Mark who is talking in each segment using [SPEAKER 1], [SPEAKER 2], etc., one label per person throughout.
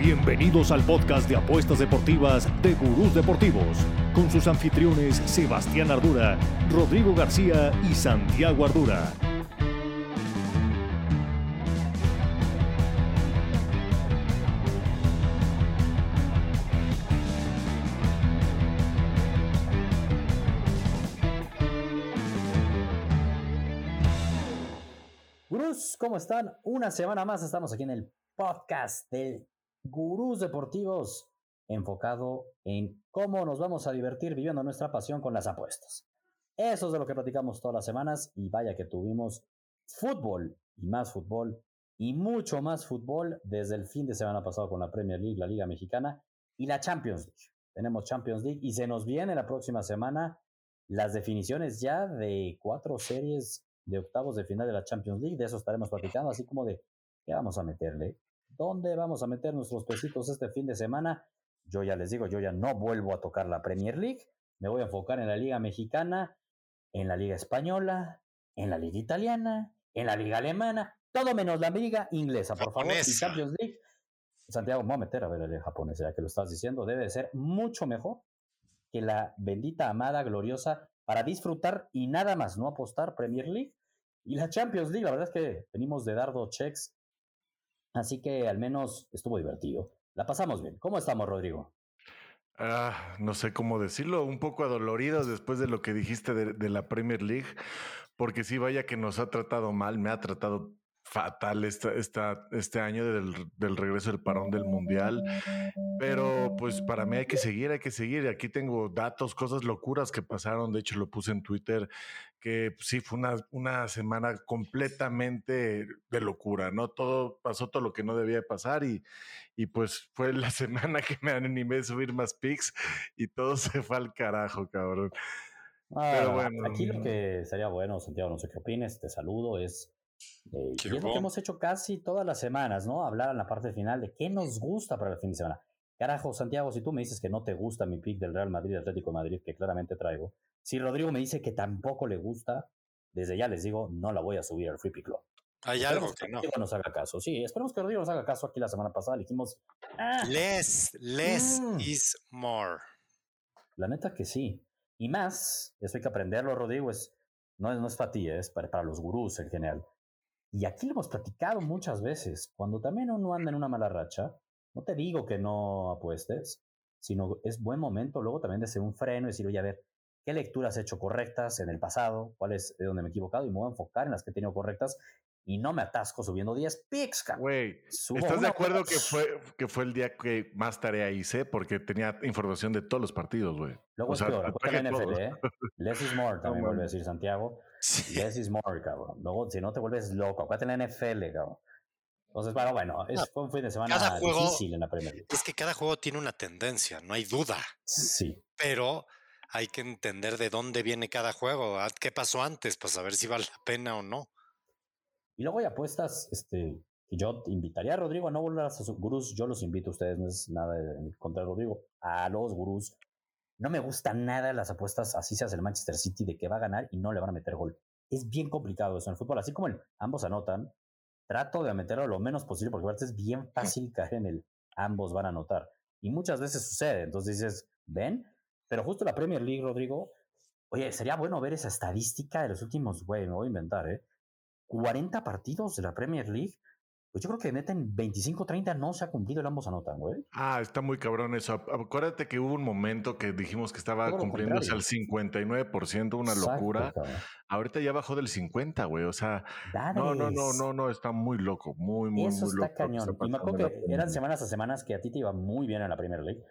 [SPEAKER 1] Bienvenidos al podcast de apuestas deportivas de Gurús Deportivos, con sus anfitriones Sebastián Ardura, Rodrigo García y Santiago Ardura.
[SPEAKER 2] Gurús, ¿cómo están? Una semana más estamos aquí en el podcast del Gurús Deportivos, enfocado en cómo nos vamos a divertir viviendo nuestra pasión con las apuestas. Eso es de lo que platicamos todas las semanas y vaya que tuvimos fútbol y más fútbol y mucho más fútbol desde el fin de semana pasado con la Premier League, la Liga Mexicana y la Champions League. Tenemos Champions League y se nos viene la próxima semana las definiciones ya de cuatro series de octavos de final de la Champions League. De eso estaremos platicando, así como de qué vamos a meterle, dónde vamos a meter nuestros pesitos este fin de semana. Yo ya les digo, yo ya no vuelvo a tocar la Premier League. Me voy a enfocar en la Liga Mexicana, en la Liga Española, en la Liga Italiana, en la Liga Alemana, todo menos la Liga Inglesa, por favor. Y Champions League. Santiago, me voy a meter a ver la Liga Japonesa, ya que lo estás diciendo. Debe de ser mucho mejor que la bendita, amada, gloriosa, para disfrutar y nada más, no apostar Premier League. Y la Champions League, la verdad es que venimos de dar dos checks Así que al menos estuvo divertido. La pasamos bien. ¿Cómo estamos, Rodrigo?
[SPEAKER 3] Ah, no sé cómo decirlo, un poco adoloridos después de lo que dijiste de, de, la Premier League, porque sí, vaya que nos ha tratado mal, me ha tratado fatal esta, esta, este año del, del, regreso del parón del Mundial. Pero pues para mí hay que seguir, hay que seguir. Aquí tengo datos, cosas locuras que pasaron. De hecho, lo puse en Twitter, que sí fue una, una semana completamente de locura, ¿no? Todo pasó todo lo que no debía pasar y, y pues fue la semana que me animé a subir más pics y todo se fue al carajo, cabrón.
[SPEAKER 2] Ah, Pero bueno. Aquí lo que sería bueno, Santiago, no sé qué opines, te saludo, es eh, y es lo que hemos hecho casi todas las semanas, ¿no? Hablar en la parte final de qué nos gusta para el fin de semana. Carajo, Santiago, si tú me dices que no te gusta mi pick del Real Madrid Atlético de Madrid, que claramente traigo, si Rodrigo me dice que tampoco le gusta, desde ya les digo, no la voy a subir al Free Pick Club.
[SPEAKER 4] Hay algo que,
[SPEAKER 2] que no. nos haga caso. Sí, esperemos que Rodrigo nos haga caso. Aquí la semana pasada le dijimos.
[SPEAKER 4] Ah, less, less mm. is more.
[SPEAKER 2] La neta que sí. Y más, eso hay que aprenderlo, Rodrigo, es, no, es, no es para ti, es para, para los gurús en general. Y aquí lo hemos platicado muchas veces. Cuando también uno anda en una mala racha, no te digo que no apuestes, sino es buen momento luego también de hacer un freno y decir, oye, a ver, ¿qué lecturas he hecho correctas en el pasado? ¿Cuál es de donde me he equivocado? Y me voy a enfocar en las que he tenido correctas y no me atasco subiendo 10 pics,
[SPEAKER 3] Güey, ¿estás de acuerdo que fue, que fue el día que más tarea hice? Porque tenía información de todos los partidos, güey.
[SPEAKER 2] Luego o es sea, peor, NFL, ¿eh? Less is more, también vuelve a decir Santiago. Sí. Less is more, cabrón. Luego, si no te vuelves loco, acuérdate en la NFL, cabrón. Entonces, bueno, bueno, es, fue un fin de semana
[SPEAKER 4] cada juego,
[SPEAKER 2] difícil en la Premier League.
[SPEAKER 4] Es que cada juego tiene una tendencia, no hay duda.
[SPEAKER 2] Sí.
[SPEAKER 4] Pero hay que entender de dónde viene cada juego, qué pasó antes, para saber si vale la pena o no.
[SPEAKER 2] Y luego hay apuestas, este, yo invitaría a Rodrigo a no volver a sus gurús. Yo los invito a ustedes, no es nada en contra de Rodrigo, a los gurús. No me gustan nada las apuestas, así se hace el Manchester City, de que va a ganar y no le van a meter gol. Es bien complicado eso en el fútbol. Así como el, ambos anotan, trato de meterlo lo menos posible porque es bien fácil caer en el ambos van a anotar. Y muchas veces sucede. Entonces dices, ven, pero justo la Premier League, Rodrigo, oye, sería bueno ver esa estadística de los últimos, güey, me voy a inventar, ¿eh? 40 partidos de la Premier League, pues yo creo que meten 25, 30, no se ha cumplido el ambos anotan, güey.
[SPEAKER 3] Ah, está muy cabrón eso. Acuérdate que hubo un momento que dijimos que estaba cumpliéndose al 59%, una Exacto, locura. Cabrón. Ahorita ya bajó del 50, güey. O sea, no, no, no, no, no, está muy loco, muy, muy,
[SPEAKER 2] eso
[SPEAKER 3] muy
[SPEAKER 2] está cañón. Y me acuerdo que eran semanas a semanas que a ti te iba muy bien en la Premier League.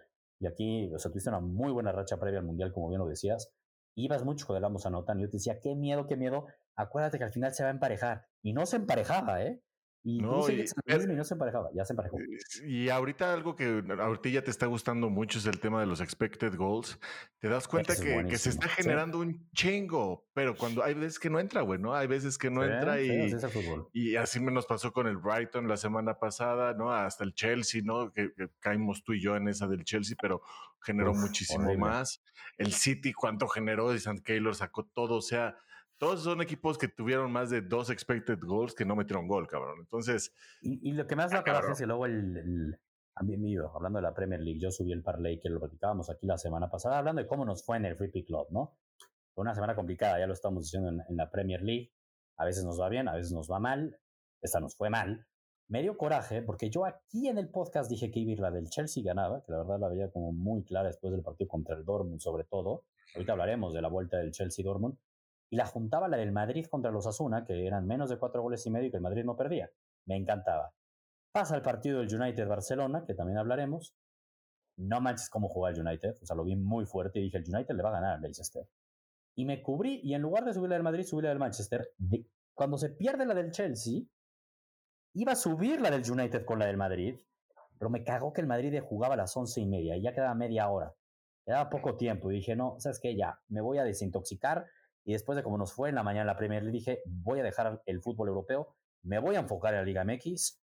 [SPEAKER 2] Y aquí, o sea, tuviste una muy buena racha previa al Mundial, como bien lo decías. Ibas mucho con el ambos anotan. Y yo te decía, qué miedo, qué miedo acuérdate que al final se va a emparejar. Y no se emparejaba, ¿eh? Y no, y, y, no se emparejaba, ya se emparejó.
[SPEAKER 3] Y ahorita algo que ahorita ya te está gustando mucho es el tema de los expected goals. Te das cuenta que, que, se está generando sí. un chingo, pero cuando hay veces que no entra, güey, ¿no? Hay veces que no sí, entra y, y así me nos pasó con el Brighton la semana pasada, ¿no? Hasta el Chelsea, ¿no? Que, que caímos tú y yo en esa del Chelsea, pero generó Uf, muchísimo horrible. más. El City, ¿cuánto generó? Y St. Keylor sacó todo, o sea, todos son equipos que tuvieron más de dos expected goals que no metieron gol, cabrón. Entonces.
[SPEAKER 2] Y, y lo que más da coraje es que luego el, el, a mí, hablando de la Premier League, yo subí el parlay que lo platicábamos aquí la semana pasada, hablando de cómo nos fue en el Free Pick Club, ¿no? Fue una semana complicada, ya lo estamos diciendo en, la Premier League. A veces nos va bien, a veces nos va mal. Esta nos fue mal. Me dio coraje porque yo aquí en el podcast dije que iba la del Chelsea ganaba, que la verdad la veía como muy clara después del partido contra el Dortmund, sobre todo. Ahorita hablaremos de la vuelta del Chelsea-Dortmund. Y la juntaba la del Madrid contra los Asuna, que eran menos de cuatro goles y medio y que el Madrid no perdía. Me encantaba. Pasa el partido del United-Barcelona, que también hablaremos. No manches cómo jugó el United. O sea, lo vi muy fuerte y dije, el United le va a ganar al Leicester. Y me cubrí, y en lugar de subir la del Madrid, subí la del Manchester. cuando se pierde la del Chelsea, iba a subir la del United con la del Madrid, pero me cagó que el Madrid jugaba a las once y media y ya quedaba media hora. Quedaba poco tiempo y dije, no, ¿sabes qué? Ya, me voy a desintoxicar. Y después de como nos fue en la mañana la Premier League, dije, voy a dejar el fútbol europeo, me voy a enfocar en la Liga MX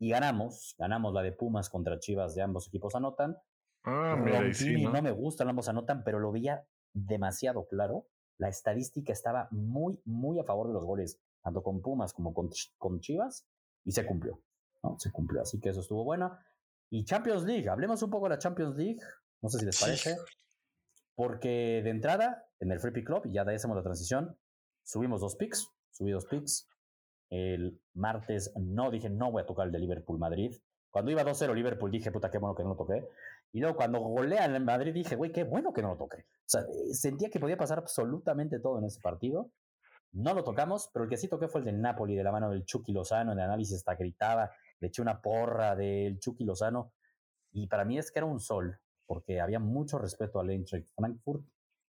[SPEAKER 2] y ganamos, ganamos la de Pumas contra Chivas de ambos equipos anotan.
[SPEAKER 3] Ah, mira,
[SPEAKER 2] ¿no? me gustan, ambos anotan, pero lo veía demasiado claro. La estadística estaba muy, muy a favor de los goles, tanto con Pumas como con, con Chivas, y se cumplió. ¿no? Se cumplió, así que eso estuvo bueno. Y Champions League, hablemos un poco de la Champions League, no sé si les parece, porque de entrada, en el Free Pick Club, ya de hacemos la transición, subimos dos picks, subí dos picks, el martes no dije, no voy a tocar el de Liverpool Madrid. Cuando iba 2-0 Liverpool dije, puta, qué bueno que no lo toqué. Y luego cuando golean en Madrid dije, güey, qué bueno que no lo toqué. O sea, eh, sentía que podía pasar absolutamente todo en ese partido. No lo tocamos, pero el que sí toqué fue el del Napoli, de la mano del Chucky Lozano. En el análisis hasta gritaba, le eché una porra del Chucky Lozano. Y para mí es que era un sol, porque había mucho respeto al Eintracht Frankfurt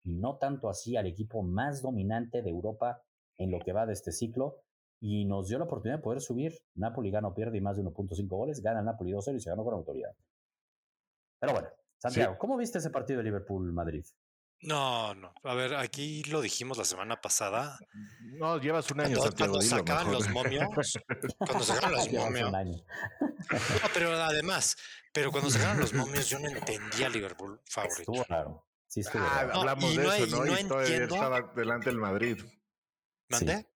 [SPEAKER 2] y no tanto así al equipo más dominante de Europa en lo que va de este ciclo y nos dio la oportunidad de poder subir. Napoli gana o pierde y más de 1.5 goles, gana Napoli 2-0 y se ganó con autoridad. Pero bueno, Santiago, ¿cómo viste ese partido de Liverpool-Madrid?
[SPEAKER 4] No, no. A ver, aquí lo dijimos la semana pasada.
[SPEAKER 3] No, llevas un año,
[SPEAKER 4] cuando, sacaban los momios. cuando sacaban los momios. No, pero además, pero cuando sacaban los momios, yo no entendía Liverpool favorito.
[SPEAKER 2] Estuvo raro. Sí, estuvo
[SPEAKER 3] ah, Hablamos de eso, ¿no? Y, todavía estaba delante el Madrid.
[SPEAKER 4] ¿Mande?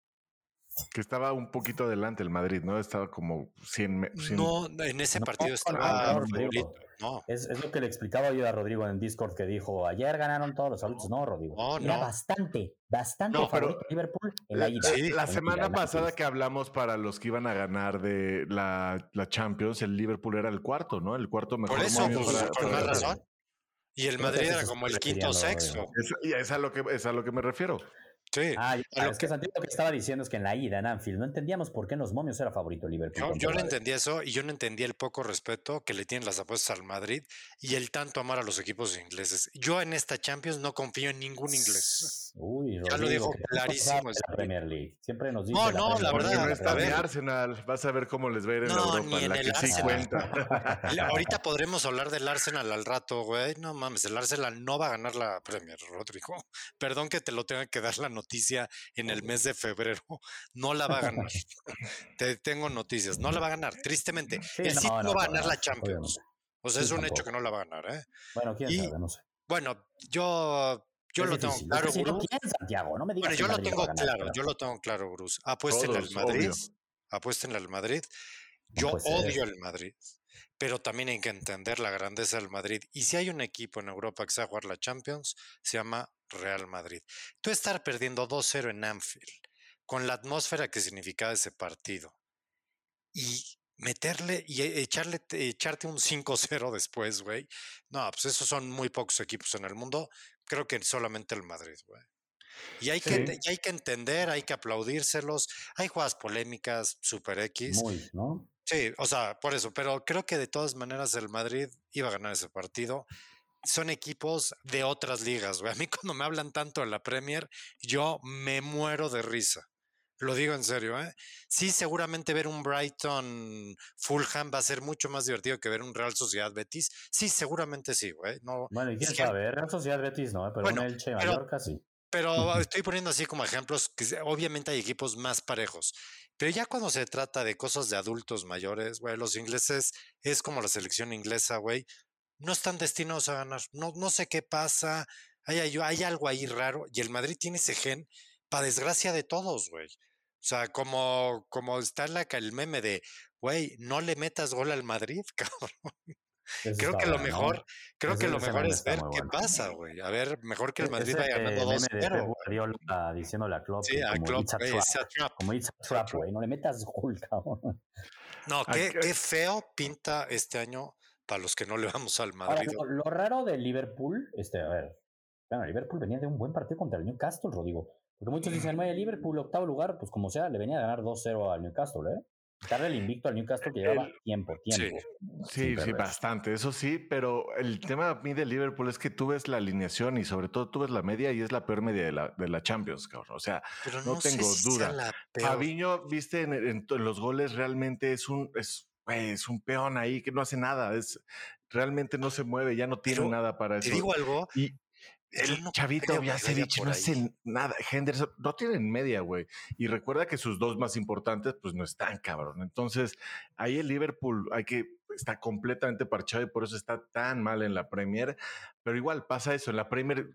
[SPEAKER 3] Que estaba un poquito adelante el Madrid, ¿no? Estaba como 100...
[SPEAKER 4] No, en ese partido estaba
[SPEAKER 2] no, Es, lo que le explicaba yo a Rodrigo en Discord que dijo, ayer ganaron todos los adultos. No, Rodrigo. Era bastante, bastante no, favorito Liverpool en la, ida.
[SPEAKER 3] la semana pasada que hablamos para los que iban a ganar de la, la, Champions, el Liverpool era el cuarto, ¿no? El cuarto mejor.
[SPEAKER 4] Por eso, pues, por más razón. Y el Madrid era como el quinto o sexto.
[SPEAKER 3] Es, es, a lo que, es a lo que me refiero.
[SPEAKER 4] Sí.
[SPEAKER 2] Ah, es que Santiago lo que estaba diciendo es que en la ida en Anfield no entendíamos por qué en los momios era favorito Liverpool.
[SPEAKER 4] yo no entendía eso y yo no entendía el poco respeto que le tienen las apuestas al Madrid y el tanto amar a los equipos ingleses. Yo en esta Champions no confío en ningún inglés.
[SPEAKER 2] Uy,
[SPEAKER 4] ya lo dijo clarísimo.
[SPEAKER 2] La Premier League. Siempre nos dice.
[SPEAKER 4] No, no, la, verdad.
[SPEAKER 3] No está de Arsenal. Vas a ver cómo les va a ir en Europa. Ni en, la el que Arsenal. sí cuenta.
[SPEAKER 4] Ahorita podremos hablar del Arsenal al rato, güey. No mames, el Arsenal no va a ganar la Premier, Rodrigo. Perdón que te lo tenga que dar la noticia en el mes de febrero. No la va a ganar. Te tengo noticias. No la va a ganar, tristemente. el City no, va a ganar la Champions. O sea, es un hecho que no la va a ganar, ¿eh?
[SPEAKER 2] Bueno, quién sabe, no sé.
[SPEAKER 4] Bueno, yo yo lo tengo claro,
[SPEAKER 2] Bruce. Santiago, no me digas
[SPEAKER 4] bueno, yo lo tengo claro, yo lo tengo claro, Bruce. Apuéstenle al Madrid. Apuéstenle al Madrid. Yo odio el Madrid, pero también hay que entender la grandeza del Madrid. Y si hay un equipo en Europa que sabe jugar la Champions, se llama Real Madrid. Tú estar perdiendo 2-0 en Anfield, con la atmósfera que significaba ese partido, y meterle y e, echarle, echarte un 5-0 después, güey. No, pues esos son muy pocos equipos en el mundo. Creo que solamente el Madrid, güey. Y hay, que, hay que entender, hay que aplaudírselos. Hay jugadas polémicas, super X.
[SPEAKER 2] Muy, ¿no?
[SPEAKER 4] Sí, o sea, por eso. Pero creo que de todas maneras el Madrid iba a ganar ese partido son equipos de otras ligas, güey. A mí cuando me hablan tanto de la Premier, yo me muero de risa. Lo digo en serio, ¿eh? Sí, seguramente ver un Brighton Fulham va a ser mucho más divertido que ver un Real Sociedad Betis. Sí, seguramente sí, güey. No,
[SPEAKER 2] bueno, y quién sabe, Real Sociedad Betis no, pero un Elche Mallorca sí.
[SPEAKER 4] Pero estoy poniendo así como ejemplos que obviamente hay equipos más parejos. Pero ya cuando se trata de cosas de adultos mayores, güey, los ingleses es como la selección inglesa, güey no están destinados a ganar. No, no sé qué pasa. Hay, hay, algo ahí raro. Y el Madrid tiene ese gen, para desgracia de todos, güey. O sea, como, como está la, el meme de, güey, no le metas gol al Madrid, cabrón. creo que lo mejor, creo que lo mejor es ver qué pasa, güey. A ver, mejor que el e, Madrid vaya ganando 2-0.
[SPEAKER 2] diciéndole a Klopp
[SPEAKER 4] sí, a
[SPEAKER 2] como,
[SPEAKER 4] Klopp,
[SPEAKER 2] it's a trap, como it's a trap, güey. No le metas gol, cabrón.
[SPEAKER 4] No, qué, qué feo pinta este año para los que no le vamos al Madrid.
[SPEAKER 2] Ahora, lo, raro de Liverpool, este, a ver, bueno, Liverpool venía de un buen partido contra el Newcastle, Rodrigo. Porque muchos dicen, el Liverpool, octavo lugar, pues como sea, le venía a ganar 2-0 al Newcastle, ¿eh? Darle el invicto al Newcastle que llevaba tiempo, tiempo.
[SPEAKER 3] Sí, sí, bastante, eso sí, pero el tema a mí de Liverpool es que tú ves la alineación y sobre todo tú ves la media y es la peor media de la, de la Champions, cabrón. O sea, no, tengo duda. Fabiño, viste, en, los goles realmente es un, es, es un peón ahí que no hace nada, es realmente no se mueve, ya no tiene nada para eso.
[SPEAKER 4] Te digo algo,
[SPEAKER 3] y, el no chavito dicho no hace nada. Henderson no tienen media, güey. Y recuerda que sus dos más importantes, pues no están, cabrón. Entonces, ahí el Liverpool hay que está completamente parchado y por eso está tan mal en la Premier. Pero igual pasa eso, en la Premier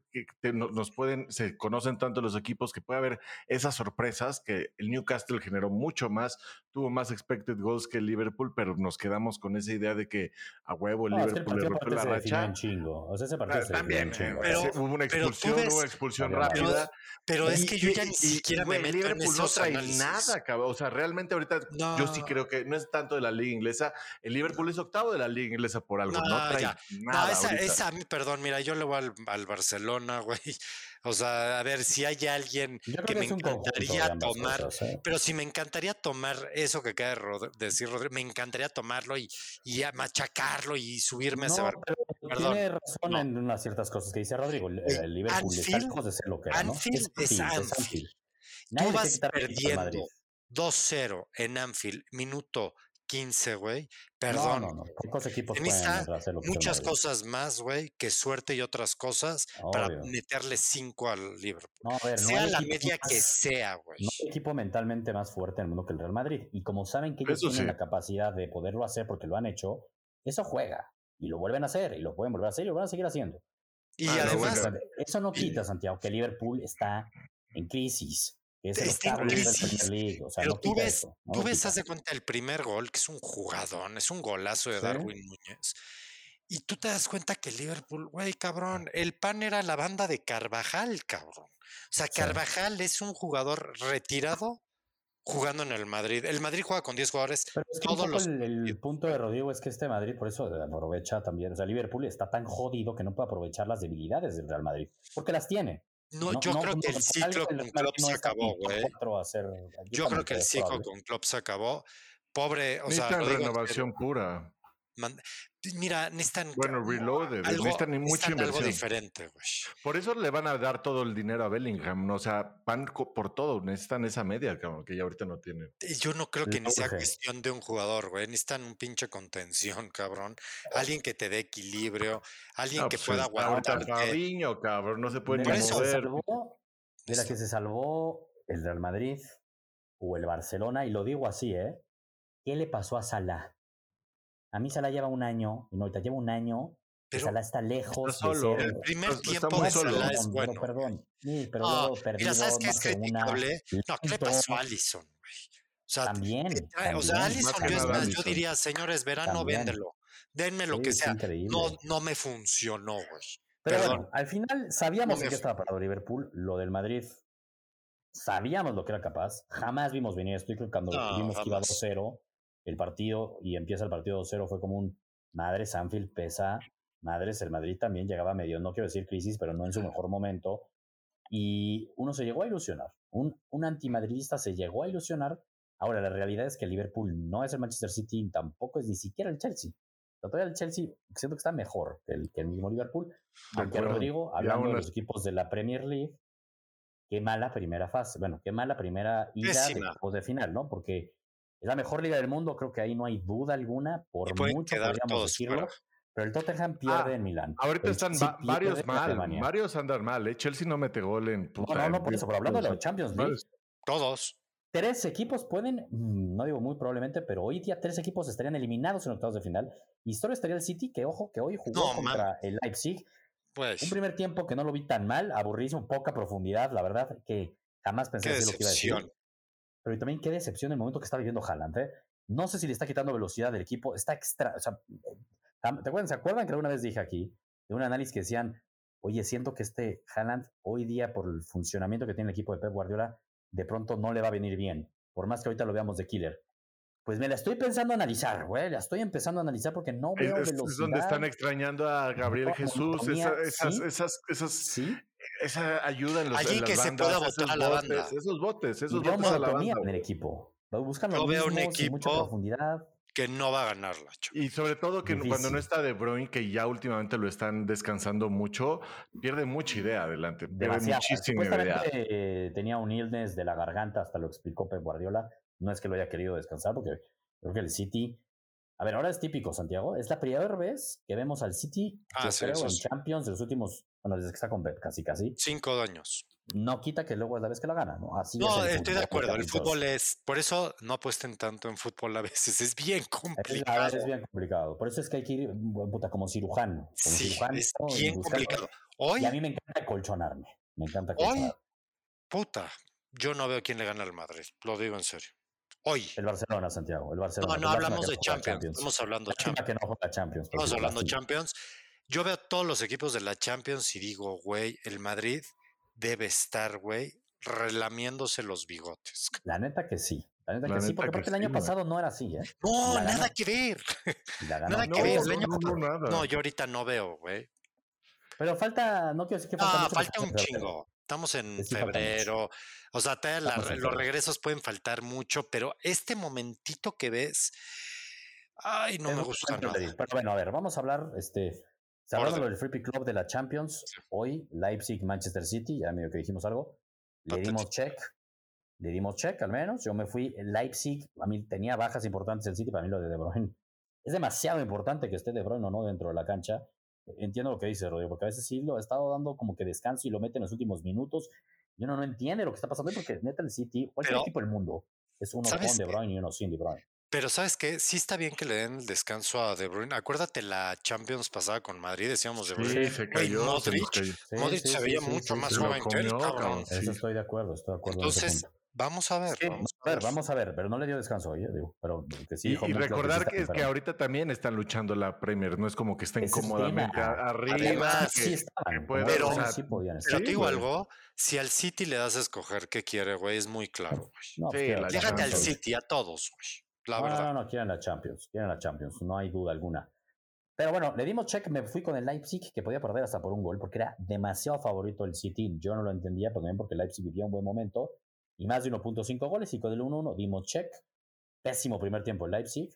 [SPEAKER 3] nos pueden, se conocen tanto los equipos que puede haber esas sorpresas que el Newcastle generó mucho más, tuvo más expected goals que el Liverpool, pero nos quedamos con esa idea de que a huevo el Liverpool le rompió la racha.
[SPEAKER 2] O sea, ese partido
[SPEAKER 3] ah, también, pero, hubo una expulsión, hubo una expulsión rápida.
[SPEAKER 4] Pero, es que yo ya ni siquiera me meto
[SPEAKER 3] Liverpool en no trae nada, cabrón. O sea, realmente ahorita yo sí creo que no es tanto de la liga inglesa. El Liverpool es octavo de la liga inglesa por algo. No, no trae nada. No,
[SPEAKER 4] esa, esa, perdón, mira, yo le voy al, Barcelona, güey. O sea, a ver, si hay alguien que, me encantaría tomar, ¿eh? pero si me encantaría tomar eso que acaba de decir Rodrigo, me encantaría tomarlo y, y machacarlo y subirme a ese barco.
[SPEAKER 2] Perdón, tiene razón en unas ciertas cosas que dice Rodrigo. El, el Liverpool está lejos de ser lo que era, ¿no?
[SPEAKER 4] Anfield es, Anfield. Tú vas perdiendo 2-0 en Anfield, minuto 15, güey. Perdón.
[SPEAKER 2] No, no, Pocos equipos
[SPEAKER 4] muchas cosas más, güey, que suerte y otras cosas para meterle 5 al Liverpool. No, a ver, sea la media que sea, güey.
[SPEAKER 2] No hay equipo mentalmente más fuerte en el mundo que el Real Madrid. Y como saben que ellos tienen la capacidad de poderlo hacer porque lo han hecho, eso juega. Y lo vuelven a hacer. Y lo pueden volver a hacer y lo van a seguir haciendo.
[SPEAKER 4] Y ah, además.
[SPEAKER 2] Eso no quita, Santiago, que Liverpool está en crisis es
[SPEAKER 4] pero tú ves, tú ves, haz de cuenta el primer gol, que es un jugadón, es un golazo de Darwin Núñez. Y tú te das cuenta que Liverpool, güey, cabrón, el pan era la banda de Carvajal, cabrón. O sea, Carvajal es un jugador retirado jugando en el Madrid. El Madrid juega con 10 jugadores. todos los...
[SPEAKER 2] el, punto de Rodrigo es que este Madrid, por eso aprovecha también. O sea, Liverpool está tan jodido que no puede aprovechar las debilidades del Real Madrid, porque las tiene.
[SPEAKER 4] No, yo creo que el ciclo con Klopp se acabó, güey. Yo creo que el ciclo con Klopp se acabó. Pobre, o sea,
[SPEAKER 3] renovación pura.
[SPEAKER 4] Mira, necesitan.
[SPEAKER 3] Bueno, reloaded. Algo, necesitan mucha inversión.
[SPEAKER 4] Algo diferente, güey.
[SPEAKER 3] Por eso le van a dar todo el dinero a Bellingham. O sea, van por todo. Necesitan esa media, que ya ahorita no tienen.
[SPEAKER 4] Yo no creo que ni sea cuestión de un jugador, güey. Necesitan un pinche contención, cabrón. Alguien que te dé equilibrio. Alguien que pues, pueda aguantar.
[SPEAKER 3] cabrón. No se puede ni mover.
[SPEAKER 2] mira que se salvó el Real Madrid o el Barcelona. Y lo digo así, ¿eh? ¿Qué le pasó a Salah? A mí Salah lleva un año, y no, ahorita lleva un año, pero Salah está lejos
[SPEAKER 4] solo. De ser, el primer tiempo de Salah es bueno.
[SPEAKER 2] Pero, perdón, sí, pero no, luego
[SPEAKER 4] mira, ¿sabes qué es criticable? No, ¿qué le pasó a Allison, güey? O sea,
[SPEAKER 2] también, también,
[SPEAKER 4] O sea, Allison, yo, es más, yo diría, señores, verano, también. véndelo. Denme lo sí, que sea. No, no me funcionó, güey.
[SPEAKER 2] Pero Perdón. bueno, al final sabíamos no que estaba parado Liverpool. Lo del Madrid, sabíamos lo que era capaz. Jamás vimos venir esto. Y creo que cuando no, vimos jamás. que iba 2-0, el partido y empieza el partido 2-0 fue como un madre Sanfield pesa, madres el Madrid también llegaba medio, no quiero decir crisis, pero no en su mejor momento. Y uno se llegó a ilusionar, un, un antimadridista se llegó a ilusionar. Ahora, la realidad es que el Liverpool no es el Manchester City, tampoco es ni siquiera el Chelsea. Todavía el Chelsea siento que está mejor que el, que el mismo Liverpool. Aunque Rodrigo, hablando de los equipos de la Premier League, qué mala primera fase, bueno, qué mala primera ida de, de final, ¿no? Porque es la mejor liga del mundo, creo que ahí no hay duda alguna, por mucho podríamos decirlo. Pero el Tottenham pierde ah, en Milán.
[SPEAKER 3] Ahorita están varios mal, varios andan mal. ¿eh? Chelsea no mete gol en
[SPEAKER 2] No, no, no, por eso, pero hablando de los Champions League.
[SPEAKER 4] Todos.
[SPEAKER 2] Tres equipos pueden, mm, no digo muy probablemente, pero hoy día tres equipos estarían eliminados en octavos de final. Historia estaría el City, que ojo, que hoy jugó contra el Leipzig. Pues. Un primer tiempo que no lo vi tan mal, aburrísimo, poca profundidad, la verdad que jamás pensé que lo que iba a decir. Pero también qué decepción el momento que está viviendo Haaland. ¿eh? No sé si le está quitando velocidad del equipo. Está extra. O sea, ¿Te acuerdan, ¿Se acuerdan que alguna vez dije aquí de un análisis que decían, oye, siento que este Haaland hoy día por el funcionamiento que tiene el equipo de Pep Guardiola, de pronto no le va a venir bien, por más que ahorita lo veamos de killer. Pues me la estoy pensando analizar, güey. La estoy empezando a analizar porque no veo
[SPEAKER 3] es,
[SPEAKER 2] velocidad.
[SPEAKER 3] Es donde están extrañando a Gabriel Jesús, esas, esas, esas,
[SPEAKER 2] ¿Sí?
[SPEAKER 3] Esa ayuda en los
[SPEAKER 4] Allí
[SPEAKER 3] en
[SPEAKER 4] que
[SPEAKER 3] las
[SPEAKER 4] se
[SPEAKER 3] bandas,
[SPEAKER 4] pueda botar a la
[SPEAKER 3] botes,
[SPEAKER 4] banda.
[SPEAKER 3] Esos botes, esos botes a la banda.
[SPEAKER 2] en el equipo. Buscan
[SPEAKER 4] Yo veo un
[SPEAKER 2] mucha
[SPEAKER 4] equipo
[SPEAKER 2] profundidad.
[SPEAKER 4] que no va a ganarla, Cho.
[SPEAKER 3] Y sobre todo que cuando no está De Bruyne, que ya últimamente lo están descansando mucho, pierde mucha idea adelante, pierde muchísima idea.
[SPEAKER 2] Eh, tenía un illness de la garganta, hasta lo explicó Pep Guardiola. No es que lo haya querido descansar, porque creo que el City. A ver, ahora es típico, Santiago. Es la primera vez que vemos al City,
[SPEAKER 4] Ah, sí,
[SPEAKER 2] creo, en. Champions de los últimos. Bueno, desde que está con Pep, casi, casi.
[SPEAKER 4] Cinco años.
[SPEAKER 2] No quita que luego es la vez que la gana, ¿no? Así
[SPEAKER 4] No,
[SPEAKER 2] es
[SPEAKER 4] estoy de acuerdo. El fútbol es. Por eso no apuesten tanto en fútbol a veces. Es bien
[SPEAKER 2] Es,
[SPEAKER 4] complicado.
[SPEAKER 2] ver, es bien complicado. Por eso es que hay que ir puta, como cirujano. Como
[SPEAKER 4] Sí,
[SPEAKER 2] cirujano
[SPEAKER 4] es bien
[SPEAKER 2] buscar-
[SPEAKER 4] complicado. Hoy,
[SPEAKER 2] Y a mí me encanta colchonarme. Me encanta
[SPEAKER 4] Hoy,
[SPEAKER 2] colchonarme.
[SPEAKER 4] puta, yo no veo quién le gana al Madrid. Lo digo en serio. Hoy.
[SPEAKER 2] El Barcelona, Santiago. El Barcelona.
[SPEAKER 4] No, no hablamos de Champions. Estamos hablando de Champions.
[SPEAKER 2] que no juega Champions.
[SPEAKER 4] Estamos hablando de. Champions. Yo veo todos los equipos de la Champions y digo, güey, el Madrid debe estar, güey, relamiéndose los bigotes.
[SPEAKER 2] La neta que sí. La neta
[SPEAKER 3] La
[SPEAKER 2] que sí, porque
[SPEAKER 3] que
[SPEAKER 2] aparte el año
[SPEAKER 3] güey.
[SPEAKER 2] pasado no era así, ¿eh?
[SPEAKER 4] No,
[SPEAKER 2] La
[SPEAKER 4] nada que ver. Nada
[SPEAKER 3] No,
[SPEAKER 4] que ver. El
[SPEAKER 3] no,
[SPEAKER 4] año
[SPEAKER 3] no,
[SPEAKER 4] pasado-
[SPEAKER 3] nada.
[SPEAKER 4] No, yo ahorita no veo, güey.
[SPEAKER 2] Pero falta, no quiero decir que falta
[SPEAKER 4] Ah,
[SPEAKER 2] mucho,
[SPEAKER 4] falta un chingo. Estamos en
[SPEAKER 2] Sí,
[SPEAKER 4] febrero. O sea, todavía la- los regresos pueden faltar mucho, pero este momentito que ves, ay, no
[SPEAKER 2] Es
[SPEAKER 4] me gusta nada.
[SPEAKER 2] Pero bueno, a ver, vamos a hablar, este, hablando
[SPEAKER 4] Orden.
[SPEAKER 2] del Free Club de la Champions,
[SPEAKER 4] Sí.
[SPEAKER 2] hoy Leipzig, Manchester City, ya medio que dijimos algo, le dimos check, le dimos check al menos, yo me fui Leipzig, a mí tenía bajas importantes el City, para mí lo de De Bruyne, es demasiado importante que esté De Bruyne o no dentro de la cancha, entiendo lo que dice Rodrigo, porque a veces sí lo ha estado dando como que descanso y lo mete en los últimos minutos, y uno no entiende lo que está pasando porque neta el City, cualquier
[SPEAKER 4] Pero,
[SPEAKER 2] equipo del mundo, es uno
[SPEAKER 4] ¿sabes
[SPEAKER 2] con De? Bruyne y uno sin De Bruyne.
[SPEAKER 4] Pero ¿sabes qué? Sí está bien que le den el descanso a De Bruyne. Acuérdate la Champions pasada con Madrid, decíamos De Bruyne.
[SPEAKER 3] Sí, se cayó. se
[SPEAKER 4] Modric,
[SPEAKER 3] cayó.
[SPEAKER 2] Sí,
[SPEAKER 4] Modric
[SPEAKER 2] sí,
[SPEAKER 4] se veía
[SPEAKER 2] sí,
[SPEAKER 4] mucho
[SPEAKER 2] sí,
[SPEAKER 4] más.
[SPEAKER 3] Se
[SPEAKER 4] joven que él, cabrón.
[SPEAKER 2] Eso estoy de acuerdo, estoy de acuerdo.
[SPEAKER 4] Entonces, vamos a ver.
[SPEAKER 2] Sí,
[SPEAKER 4] vamos
[SPEAKER 2] a ver, vamos a ver, pero no le dio descanso hoy, eh, digo, pero que sí
[SPEAKER 3] Y, recordar que,
[SPEAKER 2] está
[SPEAKER 3] es que ahorita también están luchando la Premier, no es como que estén
[SPEAKER 2] Ese es el
[SPEAKER 3] cómodamente
[SPEAKER 2] tema.
[SPEAKER 3] a- arriba.
[SPEAKER 4] Además,
[SPEAKER 3] que-
[SPEAKER 2] sí estaban,
[SPEAKER 3] puede-
[SPEAKER 2] pero,
[SPEAKER 4] o sea,
[SPEAKER 2] sí podían estar.
[SPEAKER 4] Pero
[SPEAKER 3] Sí,
[SPEAKER 4] te digo algo, si al City le das a escoger qué quiere, güey, es muy claro, güey.
[SPEAKER 2] No, pues
[SPEAKER 4] Déjate al. City, a todos, güey. La
[SPEAKER 2] no,
[SPEAKER 4] verdad.
[SPEAKER 2] No, no, quieren la Champions, quieren la Champions, no hay duda alguna. Pero bueno, le dimos check, me fui con el Leipzig, que podía perder hasta por un gol, porque era demasiado favorito el City. Yo no lo entendía, pero también porque el Leipzig vivía un buen momento, y más de 1.5 goles, y con el 1-1 dimos check. Pésimo primer tiempo el Leipzig,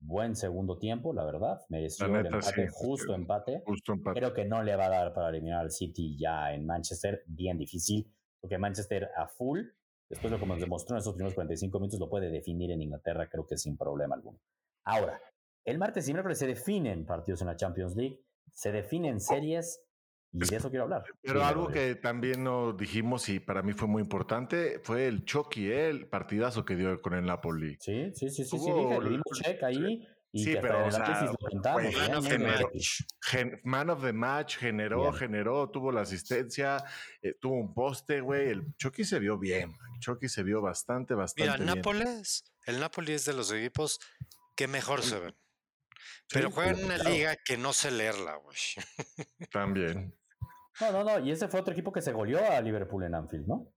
[SPEAKER 2] buen segundo tiempo, la verdad, mereció
[SPEAKER 3] La
[SPEAKER 2] el empate,
[SPEAKER 3] sí,
[SPEAKER 2] justo empate.
[SPEAKER 3] Justo empate.
[SPEAKER 2] Creo que no le va a dar para eliminar al City ya en Manchester, bien difícil, porque Manchester a full, después de lo que nos demostró en esos primeros 45 minutos, lo puede definir en Inglaterra, creo que sin problema alguno. Ahora, el martes y miércoles se definen partidos en la Champions League, se definen series, y de eso quiero hablar.
[SPEAKER 3] Pero algo que también nos dijimos y para mí fue muy importante fue el Chucky, ¿eh? el partidazo que dio con el Napoli.
[SPEAKER 2] Sí, sí, sí, sí, sí, dije, le dimos check ahí, y
[SPEAKER 3] Sí, pero, o sea,
[SPEAKER 4] Man of the match.
[SPEAKER 3] Gen- man of the match, generó,
[SPEAKER 2] Bien.
[SPEAKER 3] generó, tuvo la asistencia, eh, tuvo un poste, güey. El Chucky se vio bien. El Chucky se vio bastante, bastante
[SPEAKER 4] Mira,
[SPEAKER 3] bien.
[SPEAKER 4] Nápoles, el Napoli es de los equipos que mejor se ven. Pero
[SPEAKER 2] Sí,
[SPEAKER 4] juegan en una
[SPEAKER 2] claro.
[SPEAKER 4] liga que no sé leerla, güey.
[SPEAKER 3] También.
[SPEAKER 2] No, no, no, y ese fue otro equipo que se goleó a Liverpool en Anfield, ¿no?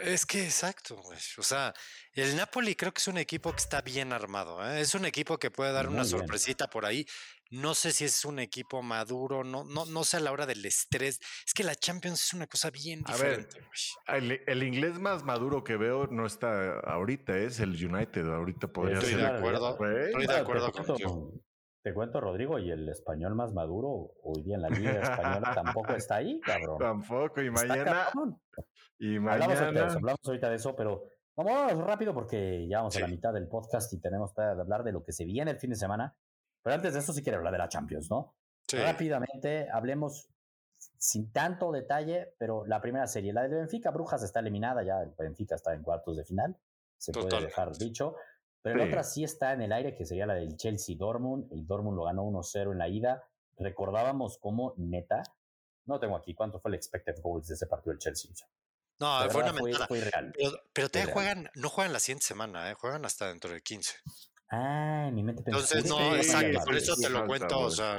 [SPEAKER 4] Es que exacto, güey. O sea, el Napoli creo que es un equipo que está bien armado. ¿eh? Es un equipo que puede dar una
[SPEAKER 2] bien.
[SPEAKER 4] sorpresita por ahí. No sé si es un equipo maduro, no, no, no sé a la hora del estrés. Es que la Champions es una cosa bien
[SPEAKER 3] A ver,
[SPEAKER 4] diferente. güey.
[SPEAKER 3] El, el inglés más maduro que veo no está ahorita, es el United. Ahorita podría
[SPEAKER 2] Estoy
[SPEAKER 4] Estoy
[SPEAKER 3] ser.
[SPEAKER 4] de acuerdo. Estoy de acuerdo contigo.
[SPEAKER 2] Te cuento, Rodrigo, y el español más maduro hoy día en la Liga Española tampoco está ahí, cabrón.
[SPEAKER 3] Tampoco. Y
[SPEAKER 2] Está
[SPEAKER 3] mañana.
[SPEAKER 2] cabrón.
[SPEAKER 3] Y
[SPEAKER 2] Hablamos ahorita, de
[SPEAKER 3] mañana.
[SPEAKER 2] eso, hablamos ahorita de eso, pero vamos rápido porque ya vamos a la mitad del podcast y tenemos que hablar de lo que se viene el fin de semana. Pero antes de eso sí quiero hablar de la Champions, ¿no?
[SPEAKER 4] Sí.
[SPEAKER 2] Rápidamente, hablemos sin tanto detalle, pero la primera serie, la del Benfica, Brujas está eliminada, ya el Benfica está en cuartos de final, se puede dejar dicho. Pero la
[SPEAKER 3] Sí.
[SPEAKER 2] otra sí está en el aire, que sería la del Chelsea Dortmund. El Dortmund lo ganó 1-0 en la ida. Recordábamos cómo neta, no tengo aquí cuánto fue el expected goals de ese partido del Chelsea.
[SPEAKER 4] No,
[SPEAKER 2] La
[SPEAKER 4] fue una
[SPEAKER 2] fue,
[SPEAKER 4] mentada.
[SPEAKER 2] fue irreal.
[SPEAKER 4] Pero, pero te juegan, no juegan la siguiente semana, ¿eh? juegan hasta dentro del 15.
[SPEAKER 2] Ah, en mi mente
[SPEAKER 4] pensé. Entonces, no, exacto, por eso te lo cuento. o sea,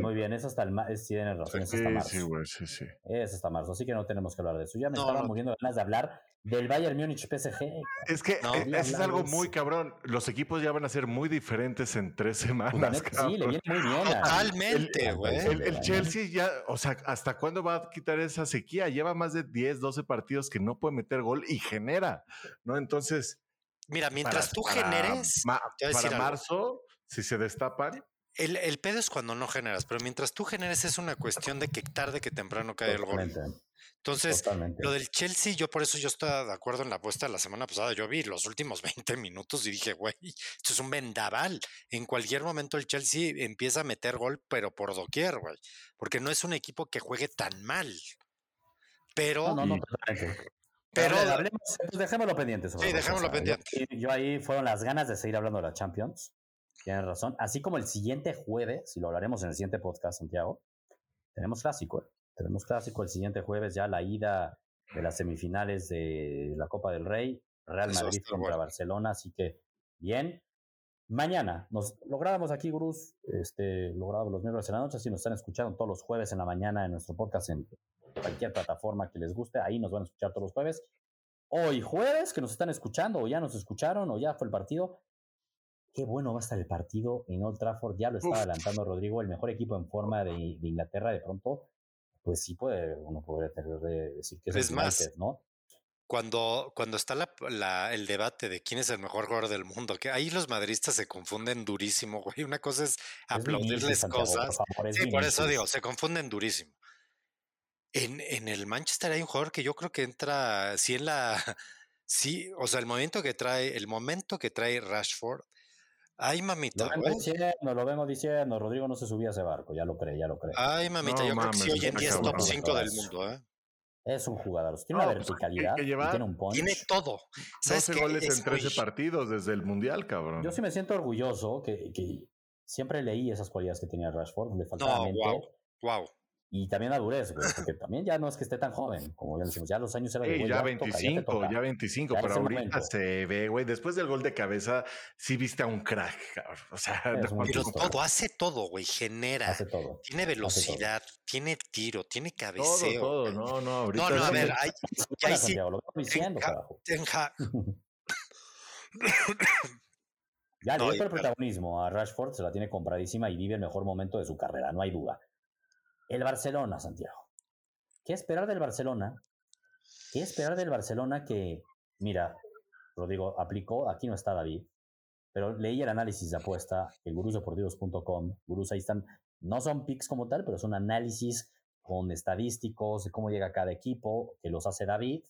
[SPEAKER 2] muy, bien, eso hasta el sí tienes razón, eso
[SPEAKER 3] hasta
[SPEAKER 2] marzo.
[SPEAKER 3] Sí, güey, sí, sí.
[SPEAKER 2] Eso marzo, así que no tenemos que hablar de eso. Ya me estaba muriendo ganas de hablar del Bayern Múnich PSG.
[SPEAKER 3] Es que no, e, es, algo muy cabrón. Los equipos ya van a ser muy diferentes en tres semanas.
[SPEAKER 2] Sí, le viene muy bien.
[SPEAKER 4] Totalmente, güey.
[SPEAKER 3] El, el, Chelsea ya, o sea, ¿hasta cuándo va a quitar esa sequía? Lleva más de 10, 12 partidos que no puede meter gol y genera, ¿no? Entonces
[SPEAKER 4] Mira, mientras tú generes.
[SPEAKER 3] para marzo, si se destapan.
[SPEAKER 4] El, el pedo es cuando no generas, pero mientras tú generes es una cuestión de que tarde que temprano cae el gol. Entonces, lo del Chelsea, yo por eso yo estaba de acuerdo en la apuesta la semana pasada. Yo vi los últimos 20 minutos y dije, güey, esto es un vendaval. En cualquier momento el Chelsea empieza a meter gol, pero por doquier, güey. Porque no es un equipo que juegue tan mal. Pero.
[SPEAKER 2] No, no, no, pero hablemos, pues dejémoslo pendiente.
[SPEAKER 4] sí, dejémoslo pendiente.
[SPEAKER 2] Yo, ahí fueron las ganas de seguir hablando de la Champions. Tienes razón. Así como el siguiente jueves, si lo hablaremos en el siguiente podcast, Santiago, tenemos clásico. ¿eh? Tenemos clásico el siguiente jueves, ya la ida de las semifinales de la Copa del Rey, Real Madrid contra Barcelona. Así que, bien. Mañana nos logramos aquí, Gurús. Este, logramos los miércoles en la noche. Si nos están escuchando todos los jueves en la mañana en nuestro podcast en cualquier plataforma que les guste, ahí nos van a escuchar todos los jueves. Hoy jueves, que nos están escuchando, o ya nos escucharon, o ya fue el partido. Qué bueno va a estar el partido en Old Trafford, ya lo está adelantando Rodrigo, el mejor equipo en forma de, Inglaterra, de pronto, pues sí puede, uno podría tener de decir que es, más, ¿no?
[SPEAKER 4] Cuando, cuando está la, el debate de quién es el mejor jugador del mundo, que ahí los madristas se confunden durísimo, güey. Una cosa es aplaudirles cosas. sí, por eso digo, se confunden durísimo. En, en el Manchester hay un jugador que yo creo que entra, sí en la, sí, o sea, el momento que trae, el momento que trae Rashford, Ay, mamita.
[SPEAKER 2] Lo vengo, diciendo, lo vengo diciendo, Rodrigo no se subía a ese barco, ya lo cree, ya lo cree.
[SPEAKER 4] Ay, mamita, yo creo que sí, hoy en día es top 5 del mundo, ¿eh?
[SPEAKER 2] Es un jugador, tiene una pues, verticalidad, tiene un punch.
[SPEAKER 4] Tiene todo.
[SPEAKER 3] ¿Sabes 12 goles en 13 partidos desde el Mundial, cabrón.
[SPEAKER 2] Yo sí me siento orgulloso que, que siempre leí esas cualidades que tenía Rashford, le faltaba
[SPEAKER 4] no,
[SPEAKER 2] mente.
[SPEAKER 4] Wow, wow
[SPEAKER 2] y también madurez, porque también ya no es que esté tan joven, como ya decimos, ya los años eran
[SPEAKER 3] de ya, 25, ya, 25, pero ahorita se ve, güey, después del gol de cabeza, sí viste a un crack, o sea,
[SPEAKER 4] pero todo, hace todo, güey, genera, hace todo, tiene velocidad, tiene tiro, tiene cabeceo.
[SPEAKER 3] Todo, todo, no, no, ahorita
[SPEAKER 4] no, no, a ver, hay,
[SPEAKER 2] ya sí, lo diciendo, Ya le dio el protagonismo a Rashford, se la tiene compradísima y vive el mejor momento de su carrera, no hay duda. El Barcelona, Santiago. ¿Qué esperar del Barcelona? ¿Qué esperar del Barcelona que, mira, Rodrigo, aplicó, aquí no está David, pero leí el análisis de apuesta, el gurusdeportivos.com, gurús ahí están, no son picks como tal, pero son análisis con estadísticos de cómo llega cada equipo, que los hace David.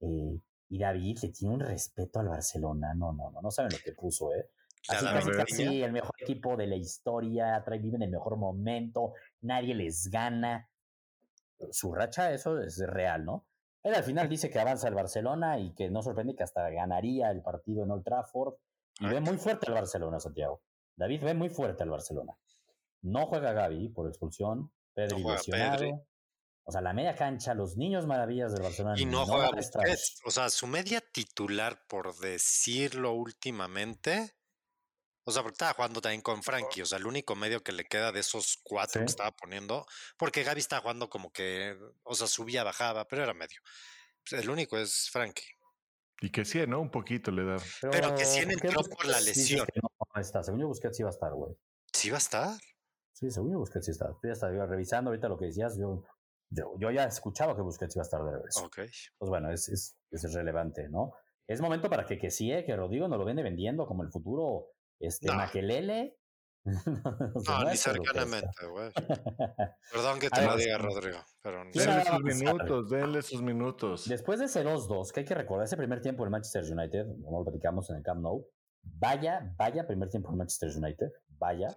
[SPEAKER 2] Eh, y David le tiene un respeto al Barcelona. No, no, no, no saben lo que puso, ¿eh? Así sí, el mejor equipo de la historia, trae, viven el mejor momento, nadie les gana. Su racha, eso es real, ¿no? Él al final dice que avanza el Barcelona y que no sorprende que hasta ganaría el partido en Old Trafford. Y ve muy fuerte al Barcelona, Santiago. David ve muy fuerte al Barcelona. No juega Gaby por expulsión, Pedri lesionado. O sea, la media cancha, los niños maravillas del Barcelona.
[SPEAKER 4] Y no, juega O sea, su media titular, por decirlo últimamente, o sea, porque estaba jugando también con Frankie. O sea, el único medio que le queda de esos cuatro que estaba poniendo. Porque Gaby estaba jugando como que, o sea, subía, bajaba, pero era medio. Pues, el único es Frankie.
[SPEAKER 3] Y que sí, ¿no? Un poquito le da.
[SPEAKER 4] Pero, que sí entró por la lesión.
[SPEAKER 2] No, está. Según yo, Busquets sí va a estar, güey.
[SPEAKER 4] ¿Sí va a estar?
[SPEAKER 2] Sí, según yo, Busquets sí está. Yo ya estaba revisando ahorita lo que decías. Yo, yo, yo ya escuchaba que Busquets iba a estar de regreso.
[SPEAKER 4] Ok.
[SPEAKER 2] Pues bueno, es, es, es relevante, ¿no? Es momento para que que sí, eh, que Rodrigo no lo vende vendiendo como el futuro este, Maquelele.
[SPEAKER 4] no, ni cercanamente, güey. Perdón que te lo diga, Rodrigo. Pero
[SPEAKER 3] denle sus minutos, denle sus minutos.
[SPEAKER 2] Después de ese 2-2, que hay que recordar, ese primer tiempo del Manchester United, como lo platicamos en el Camp Nou, vaya, vaya primer tiempo del Manchester United, vaya.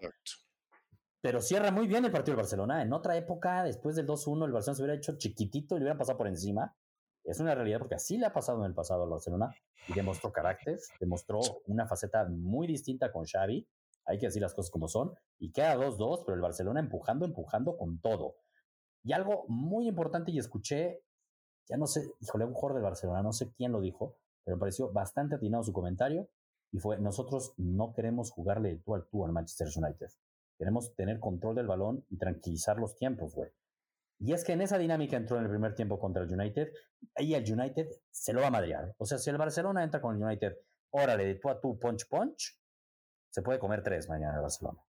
[SPEAKER 2] Pero cierra muy bien el partido del Barcelona. En otra época, después del 2-1, el Barcelona se hubiera hecho chiquitito y le hubieran pasado por encima. Es una realidad porque así le ha pasado en el pasado al Barcelona y demostró carácter, demostró una faceta muy distinta con Xavi. Hay que decir las cosas como son. Y queda 2-2, pero el Barcelona empujando, empujando con todo. Y algo muy importante, y escuché, ya no sé, híjole, un jugador del Barcelona, no sé quién lo dijo, pero me pareció bastante atinado su comentario. y fue, nosotros no queremos jugarle tú al tú al Manchester United. Queremos tener control del balón y tranquilizar los tiempos, güey. Y es que en esa dinámica entró en el primer tiempo contra el United, ahí el United se lo va a madrear. O sea, si el Barcelona entra con el United, órale, de tú a tú, punch, punch, se puede comer tres mañana el Barcelona.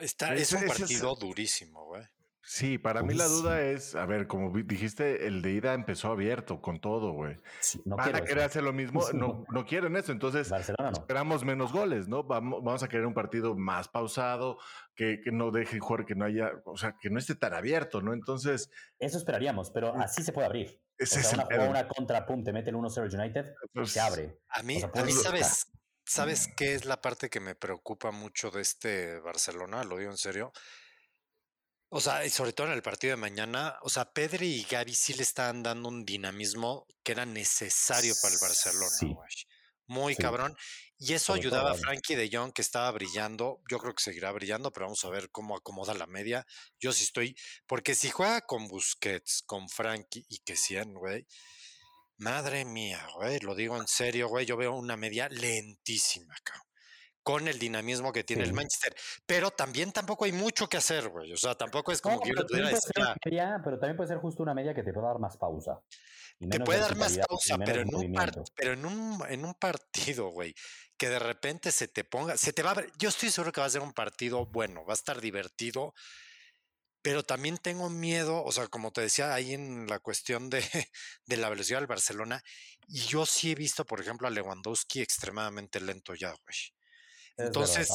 [SPEAKER 4] Está, es un partido durísimo, güey.
[SPEAKER 3] Sí, para mí la duda es, a ver, como dijiste, el de ida empezó abierto con todo, güey. no Van a querer hacer lo mismo, no, no quieren eso, entonces esperamos menos goles, ¿no? Vamos, vamos a querer un partido más pausado, que, que, no deje jugar, que no haya, o sea, que no esté tan abierto, ¿no? Entonces...
[SPEAKER 2] Eso esperaríamos, pero así se puede abrir. Es o sea, una, una contrapunte, mete el 1-0 United, pues, se abre.
[SPEAKER 4] A mí, a mí ¿sabes, ¿sabes qué es la parte que me preocupa mucho de este Barcelona? Lo digo en serio o sea, y sobre todo en el partido de mañana, o sea, Pedri y Gaby sí le están dando un dinamismo que era necesario para el Barcelona. Sí. Muy cabrón. Y eso ayudaba a Frankie de Jong, que estaba brillando. Yo creo que seguirá brillando, pero vamos a ver cómo acomoda la media. Yo sí estoy. Porque si juega con Busquets, con Frankie y que 100, güey. Madre mía, güey. Lo digo en serio, güey. Yo veo una media lentísima, cabrón con el dinamismo que tiene el Manchester. Pero también tampoco hay mucho que hacer, güey. O sea, tampoco es como que yo
[SPEAKER 2] pudiera decir. pero también puede ser justo una media que te pueda dar más pausa.
[SPEAKER 4] Te puede dar más pausa, pero, en un, pero en, un, en un partido, güey, que de repente se te ponga, se te va a ver, yo estoy seguro que va a ser un partido bueno, va a estar divertido, pero también tengo miedo, o sea, como te decía ahí en la cuestión de, de la velocidad del Barcelona, y yo sí he visto, por ejemplo, a Lewandowski extremadamente lento ya, güey. Entonces,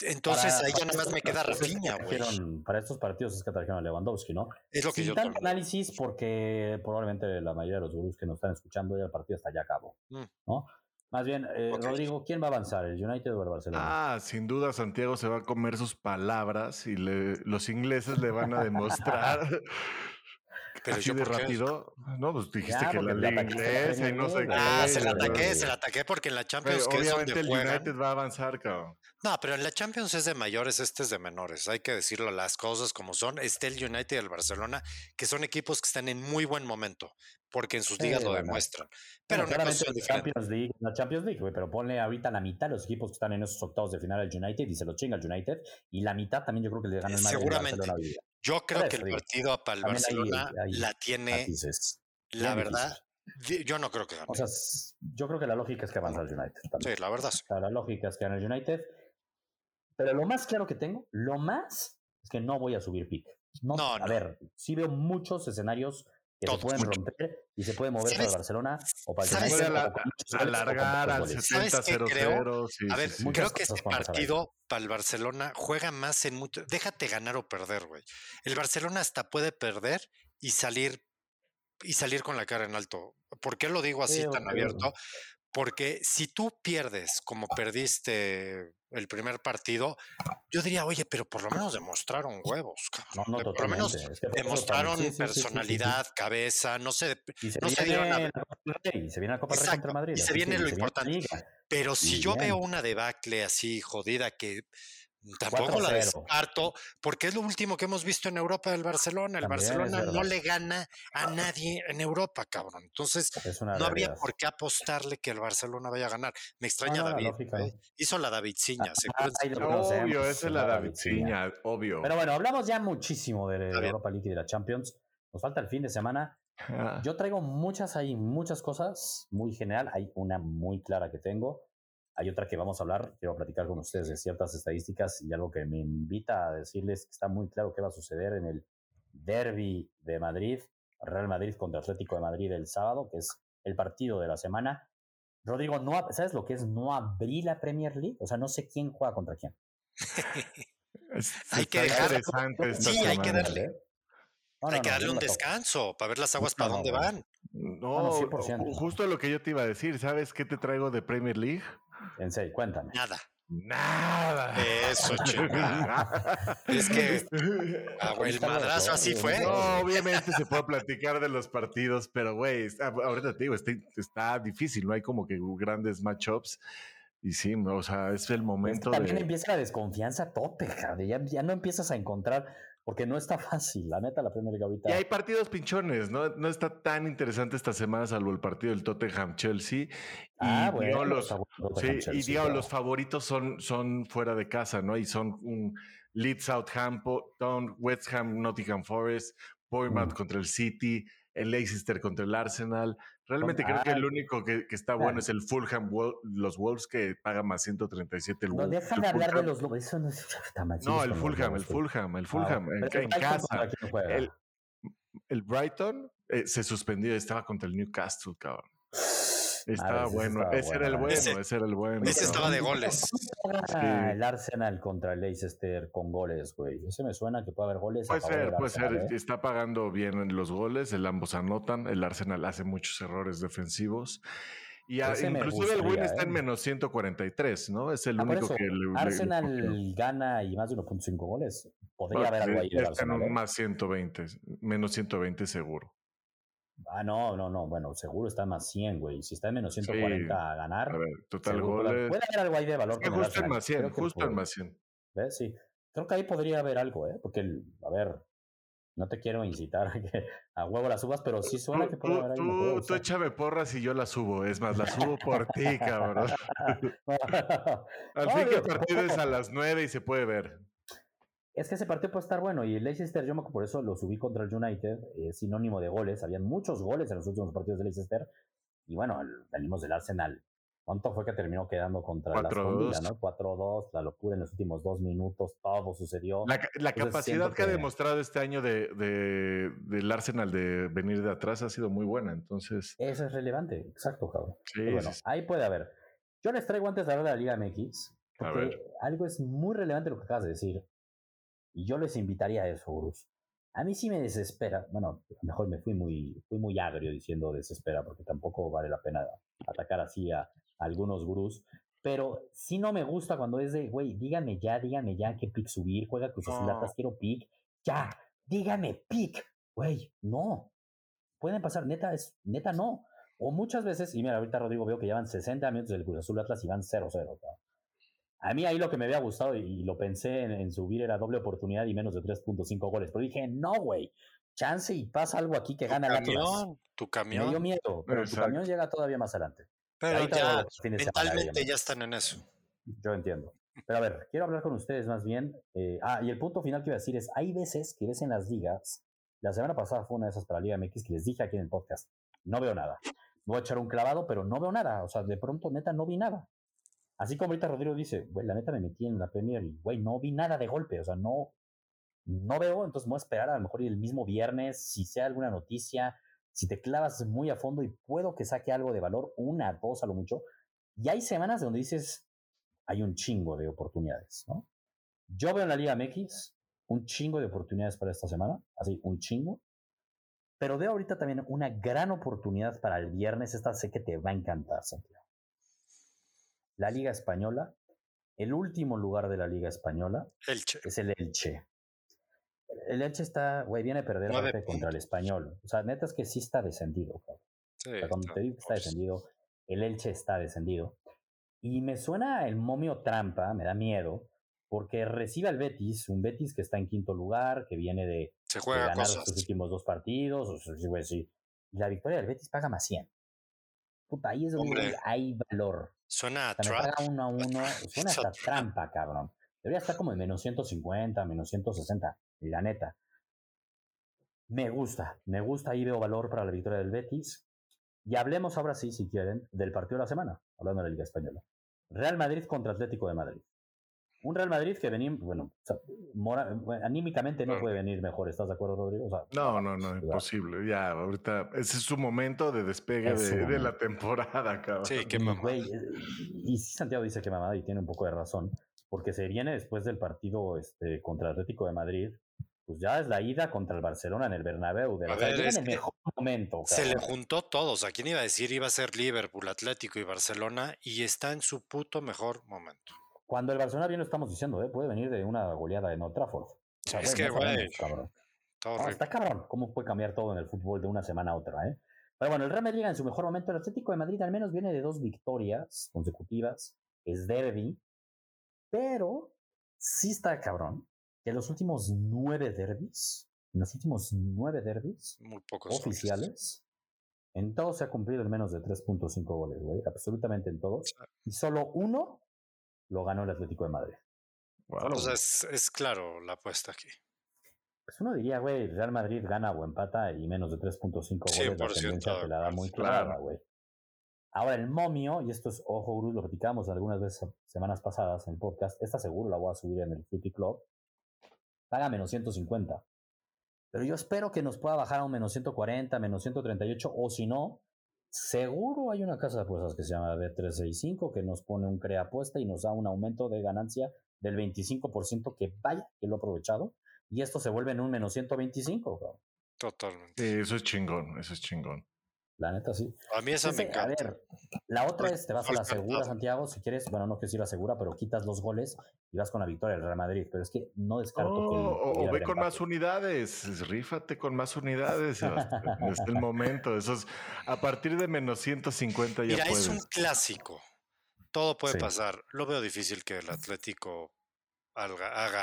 [SPEAKER 4] entonces ahí ya nada más me queda Rafinha, güey.
[SPEAKER 2] Para estos partidos es que trajeron a Lewandowski, ¿no?
[SPEAKER 4] Es lo que
[SPEAKER 2] Sin tanto análisis, porque probablemente la mayoría de los gurús que nos están escuchando ya el partido está ya a cabo, mm. ¿no? Más bien, eh, Rodrigo, ¿quién va a avanzar? ¿El United o el Barcelona?
[SPEAKER 3] Ah, sin duda Santiago se va a comer sus palabras y los ingleses le van a demostrar Pero Así de rápido. No, pues dijiste que la liga inglesa y no sé qué.
[SPEAKER 4] Ah, se la ataqué, se la ataqué porque en la Champions.
[SPEAKER 3] que obviamente el United va a avanzar, cabrón.
[SPEAKER 4] No, pero en la Champions es de mayores, este es de menores. Hay que decirlo las cosas como son. Este el United y el Barcelona, que son equipos que están en muy buen momento, porque en sus ligas lo demuestran. Pero
[SPEAKER 2] bueno, claramente la Champions League, la Champions League, güey, pero ponle ahorita la mitad de los equipos que están en esos octavos de final al United y se lo chinga al United, y la mitad también yo creo que le gana el
[SPEAKER 4] más Seguramente. Yo creo que el partido para el Barcelona la tiene. la verdad, yo no creo que gane.
[SPEAKER 2] O sea, yo creo que la lógica es que avanza el United.
[SPEAKER 4] Sí, la verdad.
[SPEAKER 2] la lógica es que gane el United. Pero lo más claro que tengo, lo más es que no voy a subir pick. No, a ver, sí veo muchos escenarios que se pueden romper y se puede mover para Barcelona o para
[SPEAKER 3] el United. alargar al 70-0-0.
[SPEAKER 4] a ver, creo que este partido para el Barcelona juega más en mucho. Déjate ganar o perder, güey. El Barcelona hasta puede perder y salir y salir con la cara en alto. ¿Por qué lo digo así tan abierto? Porque si tú pierdes como perdiste el primer partido, yo diría, oye, pero por lo menos demostraron huevos, cabrón. No, no, por lo menos demostraron personalidad, cabeza, no sé, no se dieron a...
[SPEAKER 2] Y se viene la Copa Rey contra Madrid.
[SPEAKER 4] Y se viene lo importante. Pero si yo veo una debacle así jodida que Tampoco la descarto, porque es lo último que hemos visto en Europa del Barcelona. El Barcelona no le gana a nadie en Europa, cabrón. Entonces, no habría por qué apostarle que el Barcelona vaya a ganar. Me extraña David. hizo la Davidciña.
[SPEAKER 3] Ah, obvio, esa es la Davidciña, obvio.
[SPEAKER 2] Pero bueno, hablamos ya muchísimo de, la Europa League y de la Champions. Nos falta el fin de semana. Ah. Yo traigo muchas ahí, muchas cosas muy general. Hay una muy clara que tengo. Hay otra que vamos a hablar, quiero platicar con ustedes de ciertas estadísticas y algo que me invita a decirles que está muy claro qué va a suceder en el derby de Madrid, Real Madrid contra Atlético de Madrid el sábado, que es el partido de la semana. Rodrigo, no, ¿sabes lo que es no abrir la Premier League? O sea, no sé quién juega contra quién.
[SPEAKER 4] hay que dejarle, sí, hay que darle. hay que darle un descanso para ver las aguas para dónde van.
[SPEAKER 3] No, justo lo que yo te iba a decir. ¿Sabes qué te traigo de Premier League?
[SPEAKER 2] En serio, cuéntame.
[SPEAKER 4] Nada.
[SPEAKER 3] Nada.
[SPEAKER 4] Eso, es que ah, el madrazo así fue.
[SPEAKER 3] No, obviamente se puede platicar de los partidos, pero güey, ahorita te digo, está, está, difícil, no hay como que grandes matchups. Y sí, o sea, es el momento.
[SPEAKER 2] también empieza la desconfianza a tope, ya, ya no empiezas a encontrar porque no está fácil, la neta, la Premier League ahorita.
[SPEAKER 3] Y hay partidos pinchones, ¿no? No está tan interesante esta semana, salvo el partido del Tottenham-Chelsea. Y,
[SPEAKER 2] Ah, bueno,
[SPEAKER 3] los, sí, y digo,
[SPEAKER 2] claro.
[SPEAKER 3] los favoritos son, son fuera de casa, ¿no? Y son un Leeds Southampton, West Ham, Nottingham Forest, Bournemouth
[SPEAKER 2] Mm.
[SPEAKER 3] contra el City, el Leicester contra el Arsenal. Realmente creo que el único que, que está bueno es el Fulham, los Wolves, que paga más 137 el
[SPEAKER 2] No,
[SPEAKER 3] Wolves.
[SPEAKER 2] deja
[SPEAKER 3] el
[SPEAKER 2] de hablar de los lobos. Eso no es. Está mal,
[SPEAKER 3] No, el Fulham, el. Fulham, el Fulham, en, casa. El, el Brighton eh, se suspendió, estaba contra el Newcastle, cabrón. Estaba
[SPEAKER 2] Ah, ese sí
[SPEAKER 3] bueno,
[SPEAKER 2] estaba
[SPEAKER 3] ese era el
[SPEAKER 2] bueno,
[SPEAKER 4] Ese-
[SPEAKER 3] ese, era el bueno.
[SPEAKER 4] ese estaba de goles.
[SPEAKER 2] Ah, El Arsenal contra el Leicester con goles, güey. Ese me suena que puede haber goles.
[SPEAKER 3] Puede ser, puede
[SPEAKER 2] Arsenal,
[SPEAKER 3] ser.
[SPEAKER 2] ¿eh?
[SPEAKER 3] Está pagando bien en los goles, el ambos anotan, el Arsenal hace muchos errores defensivos. Y a- inclusive el win
[SPEAKER 2] gustaría,
[SPEAKER 3] está
[SPEAKER 2] ¿eh?
[SPEAKER 3] en menos 143, ¿no? Es el
[SPEAKER 2] Ah,
[SPEAKER 3] único
[SPEAKER 2] eso,
[SPEAKER 3] que le, le- le
[SPEAKER 2] Arsenal
[SPEAKER 3] cogió.
[SPEAKER 2] gana y más de 1.5 goles. Podría
[SPEAKER 3] No,
[SPEAKER 2] haber algo ahí
[SPEAKER 3] está en un
[SPEAKER 2] ¿eh?
[SPEAKER 3] más 120, menos 120 seguro.
[SPEAKER 2] Ah, no, no, no. Bueno, seguro está más 100, güey. Si está en menos 140 a ganar.
[SPEAKER 3] A ver, total goles.
[SPEAKER 2] puede haber algo ahí de valor.
[SPEAKER 3] Es que justo en más 100,
[SPEAKER 2] Creo que
[SPEAKER 3] justo en más 100.
[SPEAKER 2] ¿Ves? Sí. Creo que ahí podría haber algo, ¿eh? Porque, el- a ver, no te quiero incitar a que a huevo las subas, pero sí suena
[SPEAKER 3] Tú,
[SPEAKER 2] que puede
[SPEAKER 3] tú-
[SPEAKER 2] haber me
[SPEAKER 3] tú-
[SPEAKER 2] puede
[SPEAKER 3] tú échame porras y yo la subo. Es más, la subo por ti, cabrón. Al
[SPEAKER 2] No,
[SPEAKER 3] fin que el partido es a las 9 y se puede ver.
[SPEAKER 2] Es que ese partido puede estar bueno y el Leicester, yo me- por eso lo subí contra el United, es sinónimo de goles. Habían muchos goles en los últimos partidos de Leicester. Y bueno, el- venimos del Arsenal. ¿Cuánto fue que terminó quedando contra la
[SPEAKER 3] 4-2.
[SPEAKER 2] Aston Villa, no? 4-2, la locura en los últimos dos minutos, todo sucedió.
[SPEAKER 3] La, la
[SPEAKER 2] Entonces,
[SPEAKER 3] capacidad que ha demostrado este año de, de- del Arsenal de venir de atrás ha sido muy buena. Entonces,
[SPEAKER 2] Eso es relevante, exacto, cabrón.
[SPEAKER 3] sí,
[SPEAKER 2] Pero bueno,
[SPEAKER 3] sí, sí.
[SPEAKER 2] ahí puede haber. Yo les traigo antes de hablar de la Liga MX, porque algo es muy relevante lo que acabas de decir. Y yo les invitaría a eso, Bruce. A mí sí me desespera. Bueno, mejor me fui muy, fui muy agrio diciendo desespera, porque tampoco vale la pena atacar así a, a algunos gurús. Pero sí no me gusta cuando es de, güey, díganme ya, díganme ya qué pick subir, juega Cruz Azul
[SPEAKER 4] No.
[SPEAKER 2] Atlas, quiero pick. Ya, díganme pick. Güey, no. Pueden pasar, neta, es, neta no. O muchas veces, y mira, ahorita Rodrigo veo que llevan 60 minutos del Cruz Azul Atlas y van 0-0. A mí ahí lo que me había gustado y, y lo pensé en, en subir era doble oportunidad y menos de 3.5 goles. Pero dije, no, güey, chance y pasa algo aquí que
[SPEAKER 4] Tu
[SPEAKER 2] gana el Atlas.
[SPEAKER 4] camión, tu
[SPEAKER 2] Me dio
[SPEAKER 4] camión.
[SPEAKER 2] meo, pero tu
[SPEAKER 3] Exacto.
[SPEAKER 2] camión llega todavía más adelante.
[SPEAKER 4] Pero
[SPEAKER 2] Ahorita
[SPEAKER 4] ya, mentalmente ya están en eso.
[SPEAKER 2] Yo entiendo. Pero a ver, quiero hablar con ustedes más bien. eh, ah, y el punto final que iba a decir es, hay veces que ves en las ligas, la semana pasada fue una de esas para Liga MX que les dije aquí en el podcast, no veo nada. Voy a echar un clavado, pero no veo nada. O sea, de pronto, neta, no vi nada. Así como ahorita Rodrigo dice, la neta me metí en la Premier y, güey, no vi nada de golpe. O sea, no, no veo, entonces voy a esperar a lo mejor el mismo viernes, si sea alguna noticia, si te clavas muy a fondo y puedo que saque algo de valor, una, dos a lo mucho. Y hay semanas donde dices, hay un chingo de oportunidades, ¿no? Yo veo en la Liga MX un chingo de oportunidades para esta semana, así, un chingo. Pero veo ahorita también una gran oportunidad para el viernes. Esta sé que te va a encantar, Santiago. La Liga Española, el último lugar de la Liga Española
[SPEAKER 4] Elche.
[SPEAKER 2] es el Elche. El Elche está, güey, viene a perder contra el Español. O sea, neta es que sí está descendido, cabrón.
[SPEAKER 4] Sí,
[SPEAKER 2] O sea, cuando
[SPEAKER 4] no,
[SPEAKER 2] te digo que está
[SPEAKER 4] pues,
[SPEAKER 2] descendido, el Elche está descendido. Y me suena el momio trampa, me da miedo, porque recibe al Betis, un Betis que está en quinto lugar, que viene de,
[SPEAKER 4] Se
[SPEAKER 2] de
[SPEAKER 4] juega
[SPEAKER 2] ganar
[SPEAKER 4] cosas.
[SPEAKER 2] sus últimos dos partidos. O sea, sí, güey, sí. Y la victoria del Betis paga más 100. Puta, ahí es donde hay valor.
[SPEAKER 4] Suena a
[SPEAKER 2] O sea, me
[SPEAKER 4] trap.
[SPEAKER 2] paga uno a uno, suena hasta trampa, cabrón. Debería estar como en menos 150, menos 160, la neta. Me gusta, me gusta, ahí veo valor para la victoria del Betis. Y hablemos ahora sí, si quieren, del partido de la semana, hablando de la Liga Española. Real Madrid contra Atlético de Madrid. Un Real Madrid que venía, bueno, o sea, mora- bueno, anímicamente no puede venir mejor, ¿estás de acuerdo, Rodrigo? O sea,
[SPEAKER 3] No, no, no, imposible. Ya, ahorita, ese es su momento de despegue de, de la temporada, cabrón.
[SPEAKER 4] Sí, qué
[SPEAKER 2] Y,
[SPEAKER 4] mamada.
[SPEAKER 2] güey, eh, y sí, Santiago dice que mamada y tiene un poco de razón, porque se viene después del partido este, contra Atlético de Madrid, pues ya es la ida contra el Barcelona en el Bernabéu. De
[SPEAKER 4] A
[SPEAKER 2] o sea,
[SPEAKER 4] ver, es
[SPEAKER 2] en el mejor momento.
[SPEAKER 4] Se le juntó todos. ¿A quién iba a decir? Iba a ser Liverpool, Atlético y Barcelona y está en su puto mejor momento.
[SPEAKER 2] Cuando el Barcelona bien lo estamos diciendo, ¿eh? puede venir de una goleada en Old Trafford. O sea,
[SPEAKER 4] es que, güey,
[SPEAKER 2] cabrón. No, está cabrón cómo puede cambiar todo en el fútbol de una semana a otra, ¿eh? Pero bueno, el Real Madrid en su mejor momento. El Atlético de Madrid al menos viene de dos victorias consecutivas. Es derby. Pero sí está cabrón. que los últimos nueve derbis, en los últimos nueve derbis
[SPEAKER 4] Muy pocos
[SPEAKER 2] oficiales, en todos se ha cumplido el menos de 3.5 goles, güey. Absolutamente en todos. Y solo uno lo ganó el Atlético de Madrid.
[SPEAKER 4] o sea, es, es, claro la apuesta aquí.
[SPEAKER 2] Pues uno diría, güey, Real Madrid gana o empata y menos de 3.5 goles. La tendencia te la da muy clara, güey. Ahora el momio, y esto es, ojo, Bruce, lo platicamos algunas veces semanas pasadas en el podcast, esta seguro la voy a subir en el Footy Club, paga menos 150. Pero yo espero que nos pueda bajar a un menos 140, menos 138, o si no, seguro hay una casa de apuestas que se llama B365 que nos pone un crea apuesta y nos da un aumento de ganancia del 25% que vaya, que lo he aprovechado, y esto se vuelve en un menos 125.
[SPEAKER 4] Totalmente.
[SPEAKER 3] eso es chingón, eso es chingón.
[SPEAKER 2] La neta, sí.
[SPEAKER 4] A mí esa me encanta. A ver,
[SPEAKER 2] la otra es, te vas a la segura, Santiago, si quieres, bueno, no que si la segura, pero quitas los goles y vas con la victoria del Real Madrid. Pero es que no descarto que...
[SPEAKER 3] O, ve con más unidades, rífate con más unidades. es el momento. Eso es, a partir de menos 150 ya Mira, es un
[SPEAKER 4] clásico. Todo puede pasar. Lo veo difícil que el Atlético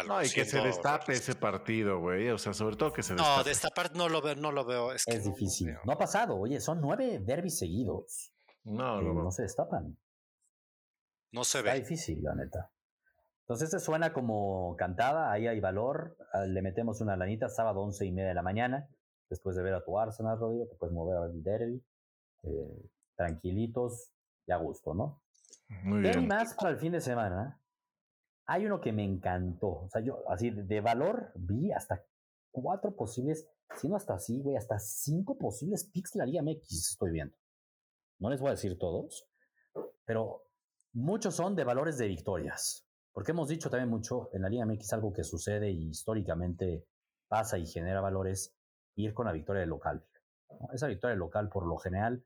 [SPEAKER 3] No, y que se destape ese partido, güey. O sea, sobre todo que se
[SPEAKER 4] destape. No, destapar no lo veo, no lo veo. Es,
[SPEAKER 2] difícil. No, ha pasado. Oye, son nueve derbis seguidos.
[SPEAKER 3] No, no,
[SPEAKER 2] no se destapan.
[SPEAKER 4] No se ve.
[SPEAKER 2] Está difícil, la neta. Entonces, este suena como cantada, ahí hay valor. Ah, le metemos una lanita sábado once y media de la mañana. Después de ver a tu Arsenal, Rodrigo, te puedes mover a el derby. Eh, tranquilitos y a gusto, ¿no?
[SPEAKER 3] Muy bien.
[SPEAKER 2] más para el fin de semana? Hay uno que me encantó. O sea, yo así de, valor vi hasta cuatro posibles, si no hasta así, güey, hasta cinco posibles picks de la Liga MX estoy viendo. No les voy a decir todos, pero muchos son de valores de victorias. Porque hemos dicho también mucho en la Liga MX algo que sucede y históricamente pasa y genera valores, ir con la victoria del local. Esa victoria local por lo general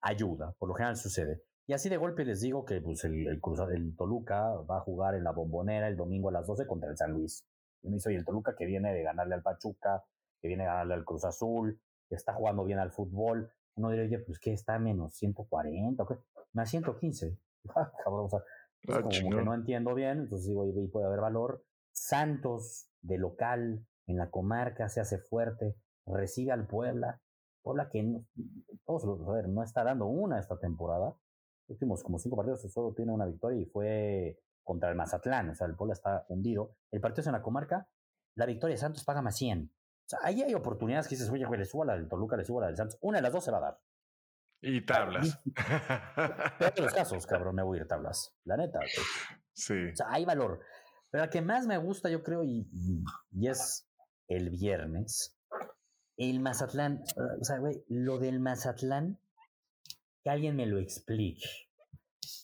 [SPEAKER 2] ayuda, por lo general sucede. Y así de golpe les digo que pues, el, el, Toluca va a jugar en la bombonera el domingo a las 12 contra el San Luis. Y me dice, el Toluca que viene de ganarle al Pachuca, que viene de ganarle al Cruz Azul, que está jugando bien al fútbol. Uno diría, oye, pues que está menos 140, ¿qué? Más 115. Ah, cabrón, o sea, ah, como que no entiendo bien, entonces digo, y puede haber valor. Santos, de local, en la comarca, se hace fuerte, recibe al Puebla. Puebla que no, todos a ver, no está dando una esta temporada, últimos como cinco partidos solo tiene una victoria y fue contra el Mazatlán, o sea, el Puebla está hundido. El partido es en la comarca, la victoria de Santos paga más 100. O sea, ahí hay oportunidades que dices, oye, güey, le subo a la del Toluca, le subo a la del Santos. Una de las dos se va a dar.
[SPEAKER 3] Y tablas.
[SPEAKER 2] Pero los casos, cabrón, me voy a ir tablas. La neta.
[SPEAKER 3] Sí.
[SPEAKER 2] O sea, hay valor. Pero la que más me gusta, yo creo, y, y es el viernes, el Mazatlán. O sea, güey, lo del Mazatlán que alguien me lo explique.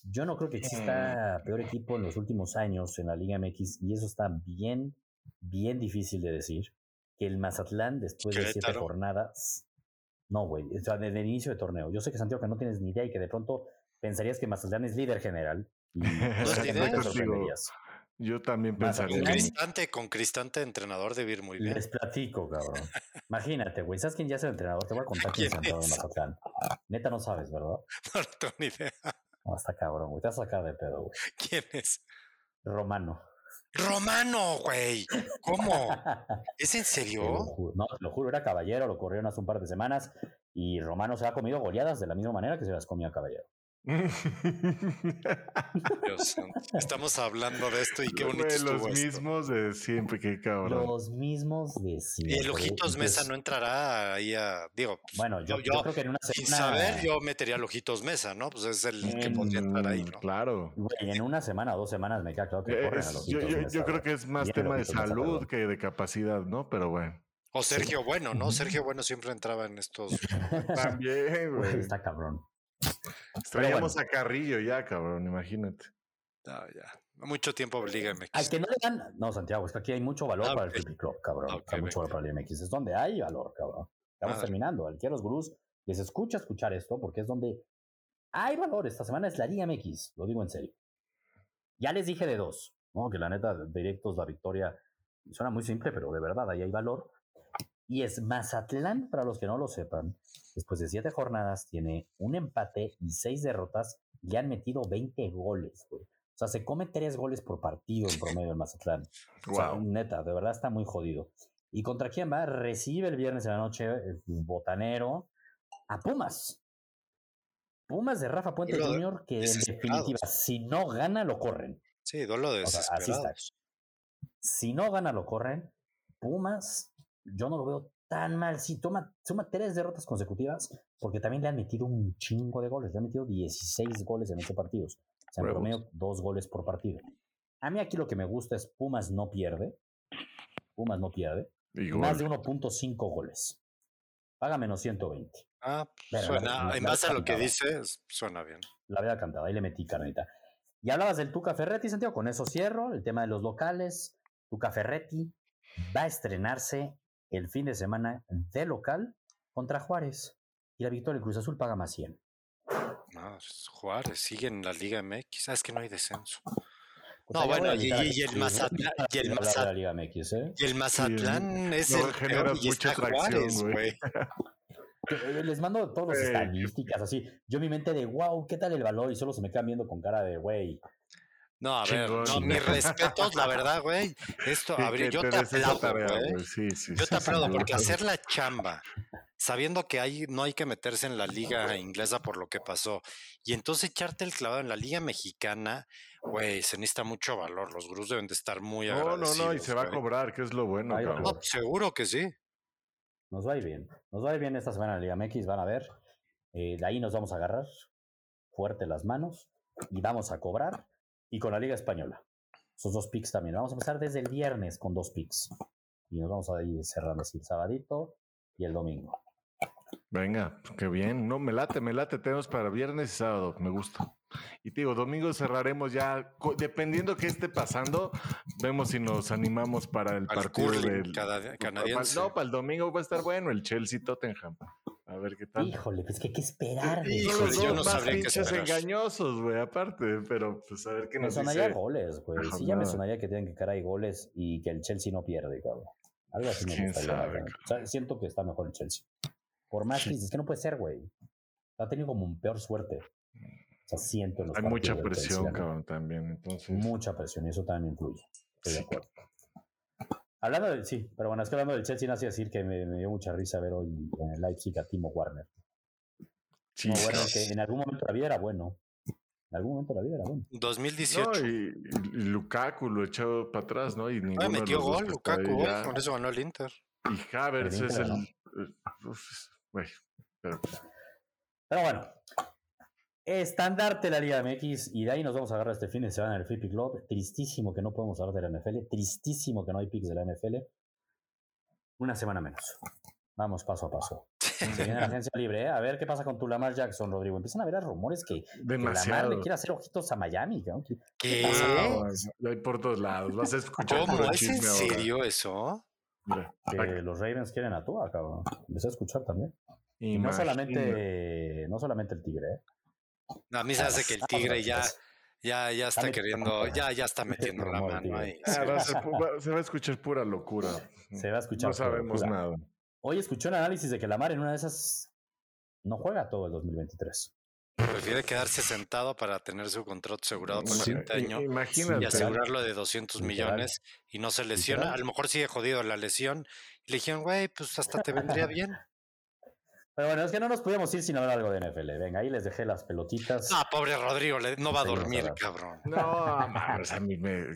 [SPEAKER 2] Yo no creo que exista mm. peor equipo en los últimos años en la Liga MX y eso está bien, bien difícil de decir. Que el Mazatlán, después de siete jornadas, no, güey, o sea, desde el inicio de torneo. Yo sé que Santiago que no tienes ni idea y que de pronto pensarías que Mazatlán es líder general. Y
[SPEAKER 3] no Yo también pensaría.
[SPEAKER 4] Con Cristante, con Cristante, entrenador de ir muy bien.
[SPEAKER 2] Les platico, cabrón. Imagínate, güey. ¿Sabes quién ya es el entrenador? Te voy a contar quién es el entrenador de Mazatlán. Neta no sabes, ¿verdad?
[SPEAKER 4] No, tengo ni idea.
[SPEAKER 2] No, está cabrón, güey. Te vas a sacar de pedo, güey.
[SPEAKER 4] ¿Quién es?
[SPEAKER 2] Romano.
[SPEAKER 4] Romano, güey. ¿Cómo? ¿Es en serio?
[SPEAKER 2] no, te lo juro, era caballero, lo corrieron hace un par de semanas y Romano se ha comido goleadas de la misma manera que se las comía caballero.
[SPEAKER 4] Estamos hablando de esto y qué bonito
[SPEAKER 3] Los mismos de siempre, qué cabrón.
[SPEAKER 2] Los mismos de siempre.
[SPEAKER 4] Y el Ojitos Mesa no entrará ahí a. Digo,
[SPEAKER 2] bueno, yo, creo que en una
[SPEAKER 4] semana. Sin saber, yo metería a Ojitos Mesa, ¿no? Pues es el que podría entrar ahí, ¿no?
[SPEAKER 3] Claro.
[SPEAKER 2] Y en una semana o dos semanas me queda claro que
[SPEAKER 3] corren a los yo, yo, creo que es más tema de salud que de capacidad, ¿no? Pero bueno.
[SPEAKER 4] O Sergio Bueno, ¿no? Sergio Bueno siempre entraba en estos.
[SPEAKER 3] También, güey.
[SPEAKER 2] Está cabrón.
[SPEAKER 3] Traíamos a Carrillo ya, cabrón, imagínate.
[SPEAKER 4] No, ya. Mucho tiempo Liga MX.
[SPEAKER 2] Al que no le dan. No, Santiago, es que aquí hay mucho valor ah, para el Flippy Club, cabrón. hay mucho valor para el Liga MX. Es donde hay valor, cabrón. Estamos terminando. Al que los gurús les escucha escuchar esto porque es donde hay valor. Esta semana es la Liga MX. Lo digo en serio. Ya les dije de dos, ¿no? Que la neta, directos, la victoria. Suena muy simple, pero de verdad ahí hay valor. Y es Mazatlán, para los que no lo sepan, después de siete jornadas tiene un empate y seis derrotas y han metido 20 goles, güey. O O sea, se come tres goles por partido en promedio el Mazatlán. Wow. neta, de verdad está muy jodido. ¿Y contra quién va? Recibe el viernes en la noche el botanero a Pumas. Pumas de Rafa Puente Jr., que en definitiva, si no gana, lo corren.
[SPEAKER 4] Sí, duelo de así está.
[SPEAKER 2] Si no gana, lo corren. Pumas, yo no lo veo tan mal. Si toma, suma tres derrotas consecutivas, porque también le han metido un chingo de goles. Le han metido 16 goles en ocho partidos. O sea, en promedio, dos goles por partido. A mí aquí lo que me gusta es Pumas no pierde. Pumas no pierde. Más de 1.5 goles. Paga menos 120.
[SPEAKER 4] Ah, suena, en base a lo que dices, suena bien.
[SPEAKER 2] La había cantado, ahí le metí carnita. Y hablabas del Tuca Ferretti, Santiago, con eso cierro, el tema de los locales. Tuca Ferretti va a estrenarse el fin de semana de local contra Juárez. Y la victoria del Cruz Azul paga más 100.
[SPEAKER 4] No, Juárez sigue en la Liga MX. Sabes que no hay descenso. No, bueno, y, el Mazatlán. Y el Mazatlán, ¿eh? y el Mazatlán es el peor y está Juárez, güey.
[SPEAKER 2] Eh, les mando todas las estadísticas, así. Yo mi mente de, wow, ¿qué tal el valor? Y solo se me quedan viendo con cara de, güey.
[SPEAKER 4] No, a ver, no, mis respetos, la verdad, güey. Esto, yo te aplaudo, güey. Sí, sí, yo te aplaudo, porque hacer la chamba, sabiendo que hay, no hay que meterse en la liga inglesa por lo que pasó, y entonces echarte el clavado en la liga mexicana, güey, se necesita mucho valor. Los gurús deben de estar muy no, agradecidos.
[SPEAKER 3] No, no, y se va a cobrar, que es lo bueno.
[SPEAKER 4] seguro que sí.
[SPEAKER 2] Nos va a ir bien. Nos va a ir bien esta semana en la Liga MX, van a ver. Eh, de ahí nos vamos a agarrar fuerte las manos y vamos a cobrar. Y con la Liga Española. Esos dos picks también. Vamos a empezar desde el viernes con dos picks. Y nos vamos a ir cerrando así el sabadito y el domingo.
[SPEAKER 3] Venga, qué bien. No, me late, me late. Tenemos para viernes y sábado. Me gusta. Y te digo, domingo cerraremos ya, dependiendo qué esté pasando, vemos si nos animamos para el partido del
[SPEAKER 4] canadiense.
[SPEAKER 3] No, para el domingo va a estar bueno el Chelsea Tottenham. A ver qué tal.
[SPEAKER 2] Híjole, pues que hay que esperar.
[SPEAKER 3] Híjole, yo no sabría qué esperar. engañosos, güey, aparte, pero pues a ver qué nos
[SPEAKER 2] me sonaría goles, güey. Sí, ya me sonaría que tienen que caer ahí goles y que el Chelsea no pierde, cabrón. Algo así me gustaría. O sea, siento que está mejor el Chelsea. Por más que es que no puede ser, güey. Ha tenido como un peor suerte. O sea, siento
[SPEAKER 3] Hay mucha presión, cabrón, también. Entonces...
[SPEAKER 2] Mucha presión y eso también influye. Estoy de acuerdo. Hablando del, sí, pero bueno, es que hablando del Chelsea, no hacía decir que me, dio mucha risa ver hoy en el Leipzig a Timo Warner. Sí, bueno, que en algún momento la vida era bueno. En algún momento la vida era bueno.
[SPEAKER 4] 2018.
[SPEAKER 3] y, Lukaku lo echó para atrás, ¿no? Y ninguno
[SPEAKER 4] metió gol, Lukaku, con eso ganó el Inter.
[SPEAKER 3] Y Havertz es el.
[SPEAKER 2] pero... pero bueno, Estandarte la Liga MX y de ahí nos vamos a agarrar este fin de semana en el Free Pick Club. Tristísimo que no podemos hablar de la NFL, tristísimo que no hay picks de la NFL. Una semana menos. Vamos paso a paso. Se viene la agencia libre, ¿eh? A ver qué pasa con tu Lamar Jackson, Rodrigo. Empiezan a haber rumores que, que Lamar le quiere hacer ojitos a Miami. ¿Qué,
[SPEAKER 4] ¿Qué?
[SPEAKER 3] Hay por todos lados. Vas a escuchar.
[SPEAKER 4] ¿Cómo? ¿Es en serio eso?
[SPEAKER 2] que los Ravens quieren a tú, cabrón. Empecé a escuchar también. Y no solamente, no solamente el Tigre, ¿eh?
[SPEAKER 4] A mí se hace que el tigre ya, ya, ya está queriendo, ya, ya está metiendo la mano ahí.
[SPEAKER 3] Ah, se, va a escuchar pura locura.
[SPEAKER 2] Se va a escuchar.
[SPEAKER 3] No sabemos nada.
[SPEAKER 2] Hoy escuché un análisis de que Lamar en una de esas no juega todo el 2023.
[SPEAKER 4] Prefiere quedarse sentado para tener su contrato asegurado por sí, año y asegurarlo de 200 millones y no se lesiona. A lo mejor sigue jodido la lesión. Y le dijeron, güey, pues hasta te vendría bien.
[SPEAKER 2] Pero bueno, es que no nos podíamos ir sin hablar algo de NFL. Venga, ahí les dejé las pelotitas.
[SPEAKER 4] Ah, pobre Rodrigo, no va a dormir, cabrón.
[SPEAKER 3] No, mames, a mí me.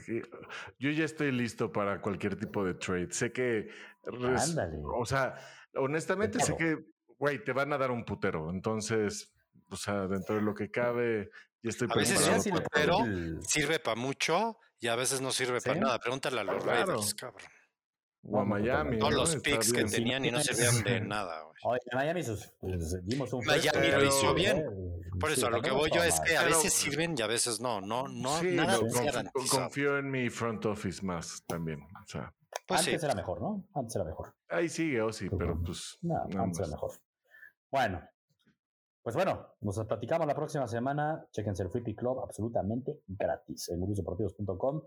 [SPEAKER 3] Yo ya estoy listo para cualquier tipo de trade. Sé que. Ándale. O sea, honestamente sé que, güey, te van a dar un putero. Entonces, o sea, dentro de lo que cabe, ya estoy
[SPEAKER 4] A veces un putero sirve para mucho y a veces no sirve para nada. Pregúntale a los Raiders, cabrón.
[SPEAKER 3] O a Miami.
[SPEAKER 4] Todos los picks que tenían y no servían de nada.
[SPEAKER 2] Oye, Miami sus, pues, dimos un
[SPEAKER 4] Miami lo hizo bien. Por eso, a lo que voy yo es que a veces sirven y a veces no. No, no, sí, nada
[SPEAKER 3] confío, en mi front office más también. O sea.
[SPEAKER 2] Pues antes era mejor, ¿no? Antes era mejor.
[SPEAKER 3] Ahí sigue, o sí, pero pues.
[SPEAKER 2] No, antes era mejor. Bueno, pues bueno, nos platicamos la próxima semana. Chequense el Free Club absolutamente gratis en gurusdeportivos.com.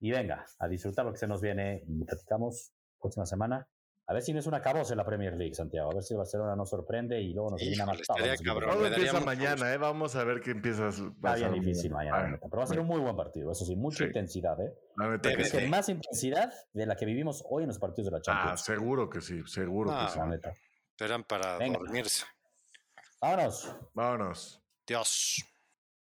[SPEAKER 2] Y venga, a disfrutar lo que se nos viene y platicamos próxima semana A ver si no es una cabosa en la Premier League, Santiago. A ver si Barcelona nos sorprende y luego nos viene a matar.
[SPEAKER 3] Todo empieza mañana, ¿eh? Vamos a ver qué empiezas.
[SPEAKER 2] Va bien difícil mañana, pero va a ser un muy buen partido. Eso sí, mucha intensidad, ¿eh? que sí. Más intensidad de la que vivimos hoy en los partidos de la ah, Champions.
[SPEAKER 3] Ah, seguro que sí, seguro que sí.
[SPEAKER 4] Esperan para dormirse.
[SPEAKER 2] Vámonos.
[SPEAKER 3] Vámonos.
[SPEAKER 4] Dios.